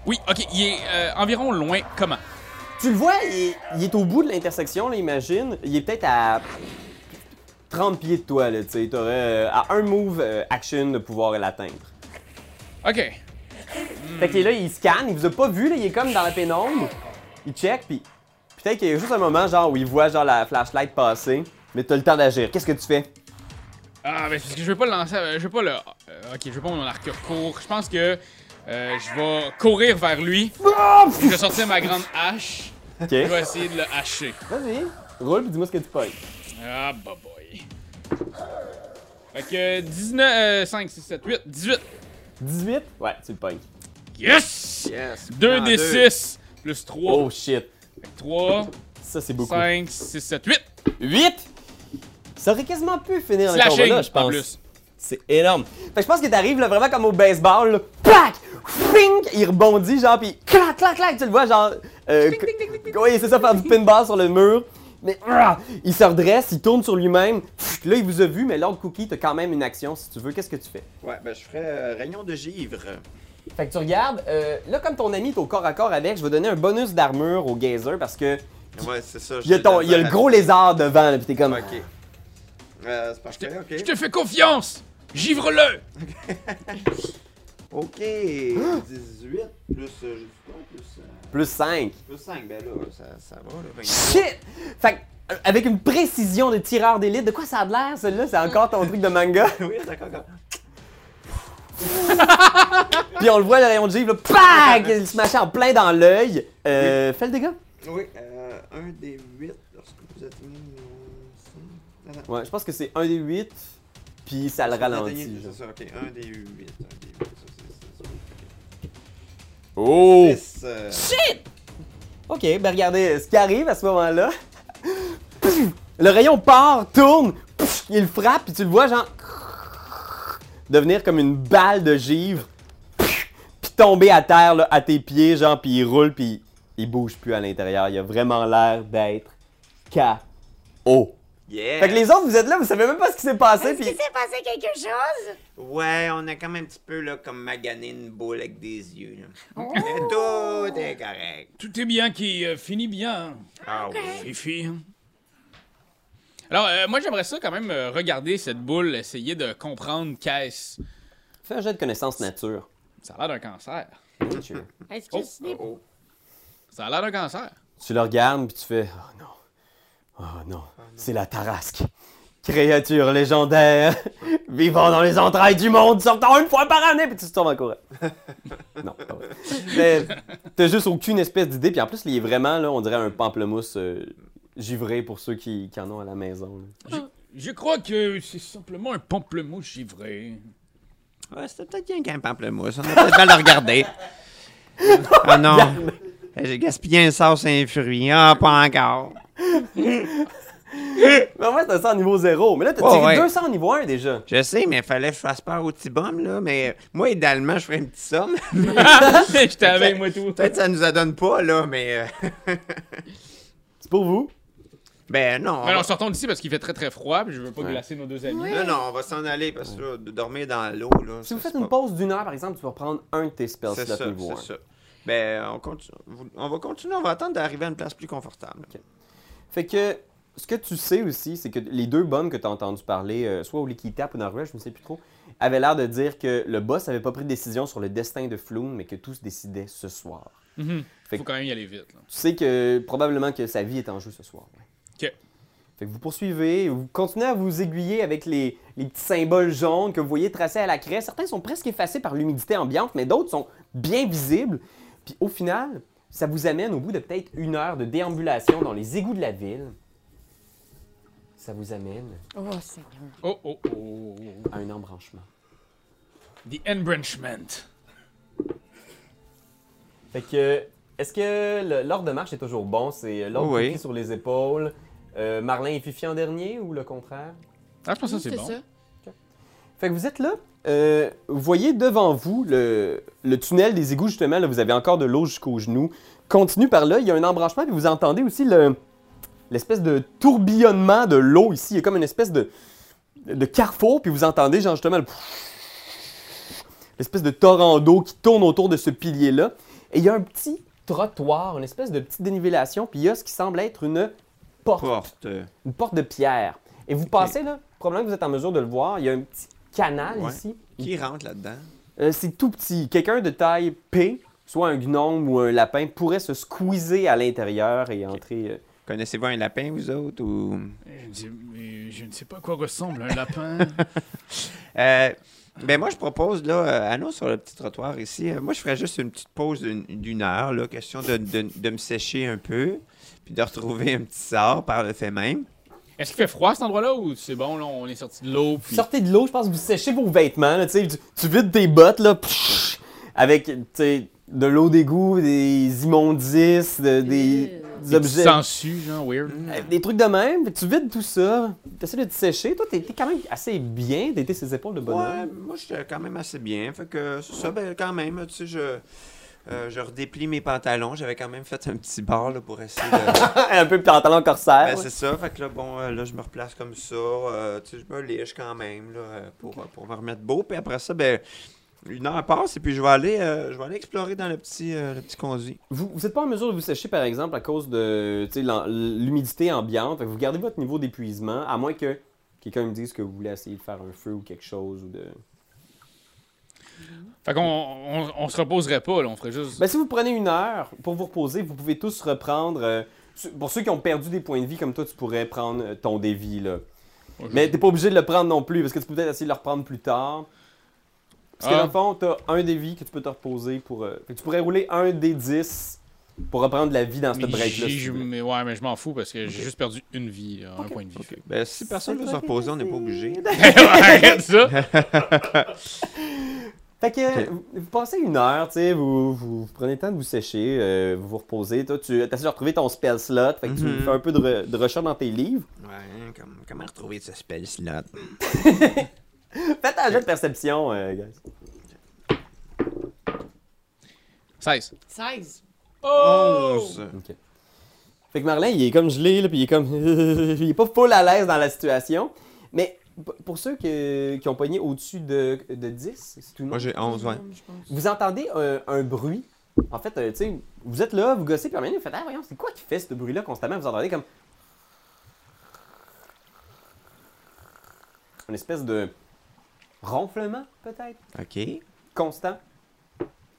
Oui, ok, il est euh, environ loin. Comment? Tu le vois, il est, il est au bout de l'intersection, là, imagine. Il est peut-être à 30 pieds de toi, là, tu sais. T'aurais euh, à un move euh, action de pouvoir l'atteindre. Ok. Fait est là, il scanne, il vous a pas vu, là, il est comme dans la pénombre. Il check, puis, peut-être qu'il y a juste un moment genre où il voit genre la flashlight passer, mais t'as le temps d'agir. Qu'est-ce que tu fais? Ah, ben, parce que je veux pas le lancer. euh, Je veux pas le. euh, ok, je veux pas mon arc court. Je pense que euh, je vais courir vers lui. Je vais sortir ma grande hache. Ok. Je vais essayer de le hacher. Vas-y. Roule puis dis-moi ce que tu pognes. Ah, bah boy. Fait que 19, euh, 5, 6, 7, 8, 18. 18? Ouais, tu le pognes. Yes! Yes. 2 Ah, des deux. 6 plus 3. Oh shit. 3, Ça, c'est beaucoup. 5, 6, 7, 8. 8? Ça aurait quasiment pu finir le combat là, je en pense. plus. C'est énorme. Fait que je pense que t'arrives là vraiment comme au baseball, là. Plac! Fing! Il rebondit, genre, pis clac, clac, clac, tu le vois, genre. Euh, oui, c'est ça, faire du pinball sur le mur. Mais ah, il se redresse, il tourne sur lui-même. Là, il vous a vu, mais Lord Cookie, t'as quand même une action si tu veux. Qu'est-ce que tu fais? Ouais, ben je ferais euh, rayon de givre. Fait que tu regardes, euh, là, comme ton ami est au corps à corps avec, je vais donner un bonus d'armure au gazer parce que Ouais, c'est ça. il y a, ton, il y a le gros lézard devant, là, pis t'es comme. Ok. Euh, c'est parfait, Je ok. te fais confiance! Givre-le! Ok. 18 plus. Euh, je plus. Plus 5. plus 5, ben là, ça, ça va, là. ben, Shit! Fait que, euh, avec une précision de tireur d'élite, de quoi ça a l'air, celle-là? C'est encore ton truc de manga? oui, d'accord, d'accord. Puis on le voit, le rayon de givre, là, PAC! Il se mâchait en plein dans l'œil. Euh, fais le dégât. Oui, euh, un des 8 lorsque vous atteignez. euh, ça. Ouais, je pense que c'est un des 8, puis ça le ralentit. atteignez-. C'est ça, ok. Un des 8. Un des 8, ça, c'est ça. Oh! Six, euh, Ok, ben regardez, ce qui arrive à ce moment-là, le rayon part, tourne, il frappe, puis tu le vois, genre, devenir comme une balle de givre, puis tomber à terre, là, à tes pieds, genre, puis il roule, puis il bouge plus à l'intérieur. Il a vraiment l'air d'être K.O. Yeah! Fait que les autres, vous êtes là, vous savez même pas ce qui s'est passé, Est-ce puis... qu'il s'est passé quelque chose? Ouais, on a quand même un petit peu, là, comme magané une boule avec des yeux, là. Oh. Mais tout est correct. Tout est bien qui euh, finit bien. Ah oui. Fifi. Alors, euh, moi, j'aimerais ça quand même euh, regarder cette boule, essayer de comprendre qu'est-ce. Fais un jet de connaissance nature. Ça a l'air d'un cancer. Nature. Est-ce que Oh. ce n'est Oh, Ça a l'air d'un cancer. Tu le regardes, puis tu fais Oh non. Oh non. C'est la Tarasque. Créature légendaire, vivant dans les entrailles du monde, sortant une fois par année, puis tu te tournes en courant. non, pas vrai. Mais t'as juste aucune espèce d'idée, puis en plus, il est vraiment, là, on dirait un pamplemousse euh, givré pour ceux qui, qui en ont à la maison. là. Je crois que c'est simplement un pamplemousse givré. Ouais, c'était peut-être bien qu'un pamplemousse. On a peut-être mal le regarder. Ah non. J'ai gaspillé un sauce et un fruit. Ah, pas encore. Mais en fait, t'as ça en niveau 0. Mais là, t'as Ouais, tiré ouais. 200 au niveau 1 déjà. Je sais, mais il fallait que je fasse peur au petit bum, là. Mais moi, idéalement, je ferais une petite somme. Je t'avais, moi, tout. Peut-être que ça nous en donne pas, là, mais. euh, C'est pour vous? Ben non. on Mais va- non, sortons d'ici parce qu'il fait très très froid, puis je veux pas Ouais. glacer nos deux amis. Oui. Non, non, on va s'en aller parce que là, de dormir dans l'eau, là. Si ça, vous faites une pas- pause d'une heure, par exemple, tu vas prendre un de tes spells C'est slot ça, niveau 1. c'est ça. Ben, on, continue, on va continuer, on va attendre d'arriver à une place plus confortable. Fait que ce que tu sais aussi, c'est que les deux bombes que tu as entendu parler, euh, soit au Liquid Tap ou Rush, je ne sais plus trop, avaient l'air de dire que le boss n'avait pas pris de décision sur le destin de Floon, mais que tout se décidait ce soir. Mhm. Fait Faut que- quand même y aller vite. Là. Tu sais que probablement que sa vie est en jeu ce soir. ouais. Ok. Fait que vous poursuivez, vous continuez à vous aiguiller avec les, les petits symboles jaunes que vous voyez tracés à la craie. Certains sont presque effacés par l'humidité ambiante, mais d'autres sont bien visibles. Puis au final, ça vous amène au bout de peut-être une heure de déambulation dans les égouts de la ville. Ça vous amène Oh, Seigneur. Oh, oh, oh. à un embranchement. The Embranchement. Fait que, est-ce que l'ordre de marche est toujours bon? C'est l'ordre Oui. Cookie sur les épaules, euh, Marlin et Fifi en dernier ou le contraire? Ah, je pense que c'est bon. ça. Fait que vous êtes là. euh, vous voyez devant vous le, le tunnel des égouts, justement. Là, vous avez encore de l'eau jusqu'aux genoux. Continue par là. Il y a un embranchement, puis vous entendez aussi le- l'espèce de tourbillonnement de l'eau ici. Il y a comme une espèce de, de carrefour, puis vous entendez, genre, justement, le- l'espèce de torrent d'eau qui tourne autour de ce pilier-là. Et il y a un petit trottoir, une espèce de petite dénivellation, puis il y a ce qui semble être une porte Porte. une porte de pierre. Et vous passez là, probablement que vous êtes en mesure de le voir, il y a un petit canal Ouais. ici. Qui rentre là-dedans? Euh, c'est tout petit. Quelqu'un de taille P soit un gnome ou un lapin pourrait se squeezer à l'intérieur et entrer. euh, Connaissez-vous un lapin, vous autres, ou... Je, mais je ne sais pas à quoi ressemble un lapin. Euh, ben moi, je propose, là, euh, à nous, sur le petit trottoir ici, euh, moi, je ferais juste une petite pause d'une- d'une heure, là, question de, de- de me sécher un peu, puis de retrouver un petit sort par le fait même. Est-ce qu'il fait froid à cet endroit-là ou c'est bon, là, on est sorti de l'eau? Puis... Sortez de l'eau, je pense que vous séchez vos vêtements. là, tu sais, tu, vides tes bottes là, pfff, avec tu sais, de l'eau d'égout, des immondices, de- des, des objets. sangsues, genre, weird. Euh, Des trucs de même, tu vides tout ça, tu essaies de te sécher. Toi, t'es quand même assez bien d'été ses épaules de Ouais, bonhomme. moi, j'étais quand même assez bien, fait que c'est ça, ben quand même, tu sais, je... euh, je redéplie mes pantalons. J'avais quand même fait un petit bar là, pour essayer de. un peu pantalon corsaire. Ben, ouais. c'est ça. Fait que là, bon, euh, là, je me replace comme ça. euh, tu sais, je me liche quand même là, euh, pour, euh, pour me remettre beau. Puis après ça, ben, une heure passe et puis je vais aller, euh, je vais aller explorer dans le petit, euh, le petit conduit. Vous n'êtes pas en mesure de vous sécher, par exemple, à cause de tu sais, l'en- l'humidité ambiante. Fait que vous gardez votre niveau d'épuisement, à moins que quelqu'un me dise que vous voulez essayer de faire un feu ou quelque chose. Ou de... Fait qu'on on, on se reposerait pas, là, on ferait juste. Ben, si vous prenez une heure pour vous reposer, vous pouvez tous reprendre. euh, pour ceux qui ont perdu des points de vie comme toi, tu pourrais prendre euh, ton dévi. Là. Ouais, je- Mais t'es pas obligé de le prendre non plus, parce que tu peux peut-être essayer de le reprendre plus tard. Parce que Ah. dans le fond, t'as un dévi que tu peux te reposer pour. euh, fait que tu pourrais rouler un des 10 pour reprendre la vie dans cette mais break-là. j'ai- si mais ouais, mais je m'en fous parce que j'ai Ok. juste perdu une vie, là, un point de vie. fait. Ben, si personne veut se reposer, on n'est pas obligé. Arrête ça! Fait que vous, vous passez une heure, tu sais, vous, vous, vous prenez le temps de vous sécher, euh, vous vous reposez. Toi, tu essaies de retrouver ton spell slot, fait que tu Mhm. fais un peu de, re- de recherche dans tes livres. Ouais, comme- comment retrouver ce spell slot? Faites un jeu de perception, euh, guys. 16. 16. Oh! 11. Ok. Fait que Marlin, il est comme gelé, là, puis il est comme. il est pas full à l'aise dans la situation. Mais pour ceux que- qui ont pogné au-dessus de, de 10, c'est tout le Moi, monde. j'ai 11, ouais. Je pense. Vous entendez un, un bruit. En fait, euh, tu sais, vous êtes là, vous gossez, puis à un moment donné, vous faites Ah, voyons, c'est quoi qui fait ce bruit-là constamment? Vous entendez comme. Une espèce de ronflement, peut-être, OK. constant,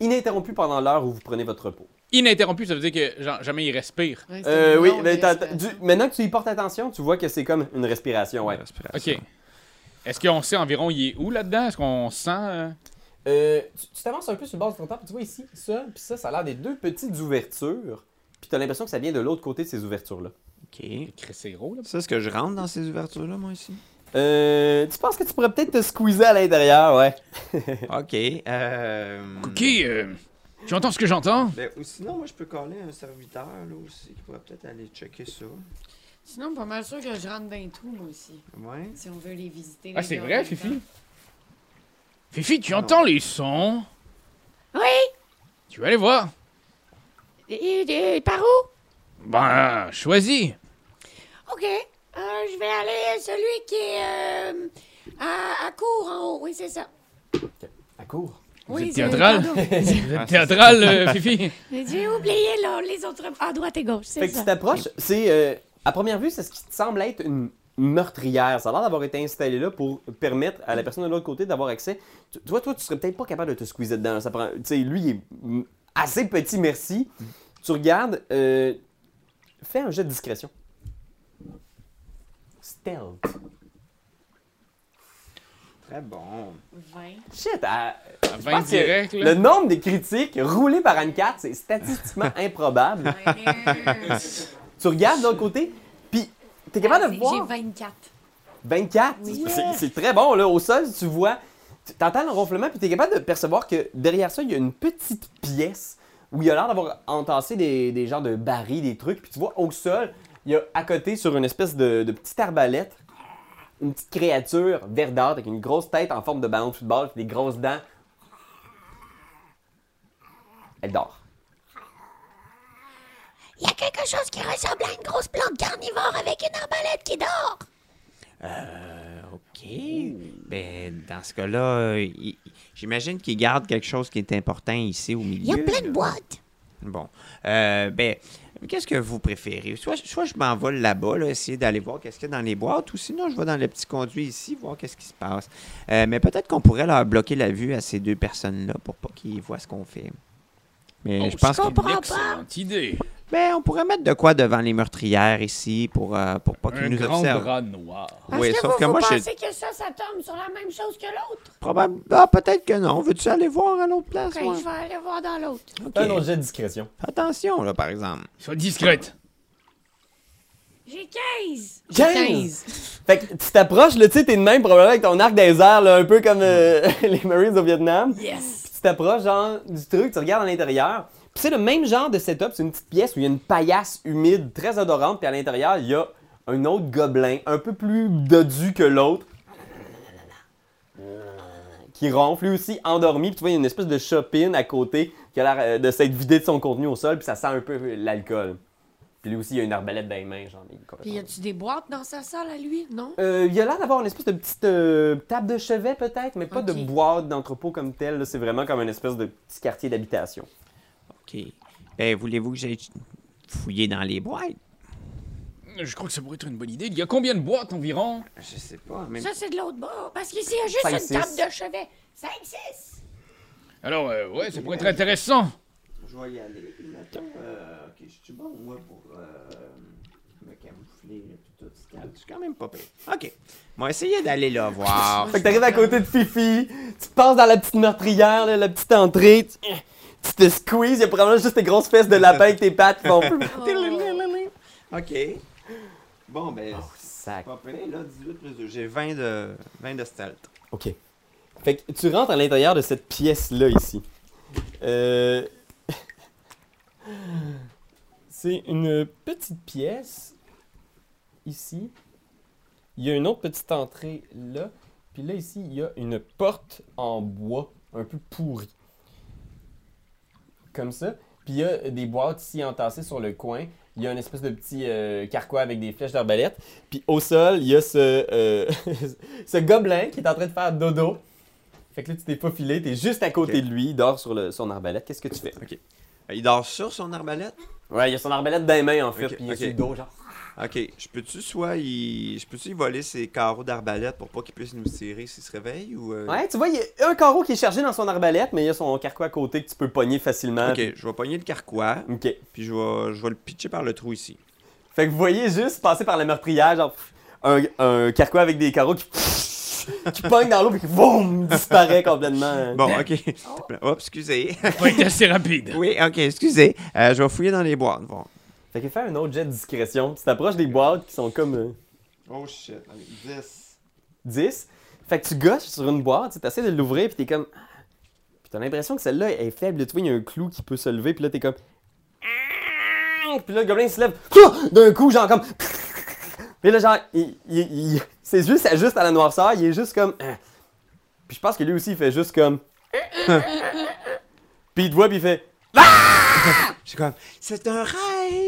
ininterrompu pendant l'heure où vous prenez votre repos? Ininterrompu, ça veut dire que genre, jamais il respire. Ouais, Euh, oui, mais t'as- du- maintenant que tu y portes attention, tu vois que c'est comme une respiration, ouais. Respiration. Ok. Est-ce qu'on sait environ il est où là-dedans? Est-ce qu'on sent. euh, Euh, tu tu t'avances un peu sur le bord du trottoir, puis tu vois ici, ça, puis ça, ça a l'air des deux petites ouvertures. Puis t'as l'impression que ça vient de l'autre côté de ces ouvertures-là. OK. Chris, c'est gros, là. Ça, est-ce que je rentre dans ces ouvertures-là, moi, ici? Euh, tu penses que tu pourrais peut-être te squeezer à l'intérieur, ouais. OK. Euh... Ok, euh, tu entends ce que j'entends? Ben, ou sinon, moi, je peux coller un serviteur, là, aussi, qui pourrait peut-être aller checker ça. Sinon, pas mal sûr que je rentre dans les trous, moi aussi. Ouais. Si on veut les visiter. Ah, les c'est vrai, Fifi? temps. Fifi, tu entends les sons? Oui? Tu vas aller voir? Et, et- par où? Ben, choisis. OK. Euh, je vais aller à celui qui est euh, à, à court en haut. Oui, c'est ça. À court. Vous oui, êtes c'est- théâtral? pardon. Vous êtes théâtral, euh, Fifi? J'ai oublié là, les autres à droite et gauche, c'est Fait que ça. tu t'approches, c'est. euh, à première vue, c'est ce qui te semble être une meurtrière. Ça a l'air d'avoir été installé là pour permettre à la personne de l'autre côté d'avoir accès. Tu, tu vois, toi, tu serais peut-être pas capable de te squeezer dedans. Ça prend. Tu sais, lui, il est mm, assez petit, merci. Tu regardes. euh, fais un jet de discrétion. Stealth. Très bon. 20. Shit, à- À je 20 pense que direct, Le là. nombre de critiques roulées par Anne 4, c'est statistiquement improbable. Tu regardes de l'autre côté, puis t'es capable de J'ai voir. 24. 24. Oui. C'est- très bon, là. Au sol, tu vois. T'entends le ronflement, puis t'es capable de percevoir que derrière ça, il y a une petite pièce où il y a l'air d'avoir entassé des, des genres de barils, des trucs. Puis tu vois, au sol, il y a à côté, sur une espèce de, de petite arbalète, une petite créature verdâtre avec une grosse tête en forme de ballon de football, des grosses dents. Elle dort. Il y a quelque chose qui ressemble à une grosse plante carnivore avec une arbalète qui dort. Euh, OK. Ben, dans ce cas-là, euh, il- j'imagine qu'il garde quelque chose qui est important ici au milieu. Il y a plein de là. boîtes. Bon. Euh, ben, qu'est-ce que vous préférez? Soit, soit je m'envole là-bas, là, essayer d'aller voir qu'est-ce qu'il y a dans les boîtes, ou sinon je vais dans le petit conduit ici, voir qu'est-ce qui se passe. Euh, mais peut-être qu'on pourrait leur bloquer la vue à ces deux personnes-là pour pas qu'ils voient ce qu'on fait. Mais Oh, je pense c'est qu'on une excellente idée. Ben, on pourrait mettre de quoi devant les meurtrières ici pour, euh, pour pas qu'ils Un nous grand observent. drap noir. Parce Oui, que sauf vous, que vous moi, j'ai pensez que ça, ça tombe sur la même chose que l'autre? probable. Ah, peut-être que non. Veux-tu aller voir à l'autre place? Ok, moi? je vais aller voir dans l'autre. Ok. Un autre jet de discrétion. Attention, là, par exemple. Sois discrète. J'ai 15! 15! Fait que tu t'approches, là, tu sais, t'es de même probablement avec ton arc des airs, là, un peu comme euh, les Marines au Vietnam. Yes! Puis tu t'approches, genre, du truc, tu regardes à l'intérieur. C'est le même genre de setup, c'est une petite pièce où il y a une paillasse humide, très odorante, puis à l'intérieur, il y a un autre gobelin, un peu plus dodu que l'autre, qui ronfle, lui aussi endormi. Puis tu vois, il y a une espèce de chopine à côté qui a l'air euh, de s'être vidé de son contenu au sol, puis ça sent un peu l'alcool. Puis lui aussi, il a une arbalète dans les mains, genre. Puis y a-tu des boîtes dans sa salle à lui? Non? euh, il a l'air d'avoir une espèce de petite euh, table de chevet peut-être, mais pas de Ok. boîte d'entrepôt comme tel. là. C'est vraiment comme une espèce de petit quartier d'habitation. OK. Ben, voulez-vous que j'aille fouiller dans les boîtes? Je crois que ça pourrait être une bonne idée. Il y a combien de boîtes environ? Je sais pas. Mais... Ça, c'est de l'autre bord. Parce qu'ici, il y a juste Cinq, une six. table de chevet. 5, 6! Alors, euh, ouais, ça pourrait être intéressant. Je vais y aller. Mettons, euh, ok, je suis bon, moi, pour euh, me camoufler, puis tout calme. Je suis quand même pas pire. Ok. Va essayer d'aller là voir. Fait que t'arrives à côté de Fifi, tu passes dans la petite meurtrière, là, la petite entrée, tu, tu te squeezes, il y a probablement juste tes grosses fesses de lapin avec tes pattes qui font. ok. Bon, ben, Sac. pas pire. Là, 18 plus 2. J'ai 20 de, 20 de stealth. Ok. Fait que tu rentres à l'intérieur de cette pièce-là ici. Euh... C'est une petite pièce ici. Il y a une autre petite entrée là. Puis là, ici, il y a une porte en bois un peu pourrie. Comme ça. Puis il y a des boîtes ici entassées sur le coin. Il y a une espèce de petit euh, carquois avec des flèches d'arbalète. Puis au sol, il y a ce, euh, ce gobelin qui est en train de faire dodo. Fait que là, tu t'es pas filé, t'es juste à côté Ok. de lui, il dort sur le, son arbalète. Qu'est-ce que tu fais? Euh, Il dort sur son arbalète? Ouais, il a son arbalète dans les mains en fait, Ok, puis il ok. sur le dos, genre. Ok. Je peux-tu soit y... Je peux-tu y voler ses carreaux d'arbalète pour pas qu'il puisse nous tirer s'il se réveille ou. euh, Ouais, tu vois, il y a un carreau qui est chargé dans son arbalète, mais il y a son carquois à côté que tu peux pogner facilement. Ok, je vais pogner le carquois, Ok. puis je vais, je vais le pitcher par le trou ici. Fait que vous voyez juste passer par la meurtrière, genre un, un carquois avec des carreaux qui, qui pogne dans l'eau puis qui boum, disparaît complètement. Bon, ok. Oh, excusez. Être assez rapide. oui, ok, excusez. Euh, je vais fouiller dans les boîtes. Bon. Fait que fais un autre jet de discrétion. Tu t'approches des boîtes qui sont comme euh, Oh shit. 10. 10. Fait que tu gosses sur une boîte, tu essaies de l'ouvrir puis t'es comme. Puis t'as l'impression que celle-là est faible. Tu vois, il y a un clou qui peut se lever puis là t'es comme. Puis là, le gobelin se lève. D'un coup, genre comme. Puis là, genre, il, il, il- ses yeux s'ajustent à la noirceur. Il est juste comme. Puis je pense que lui aussi, il fait juste comme. Puis il te voit puis il fait. Je suis comme, c'est un rêve!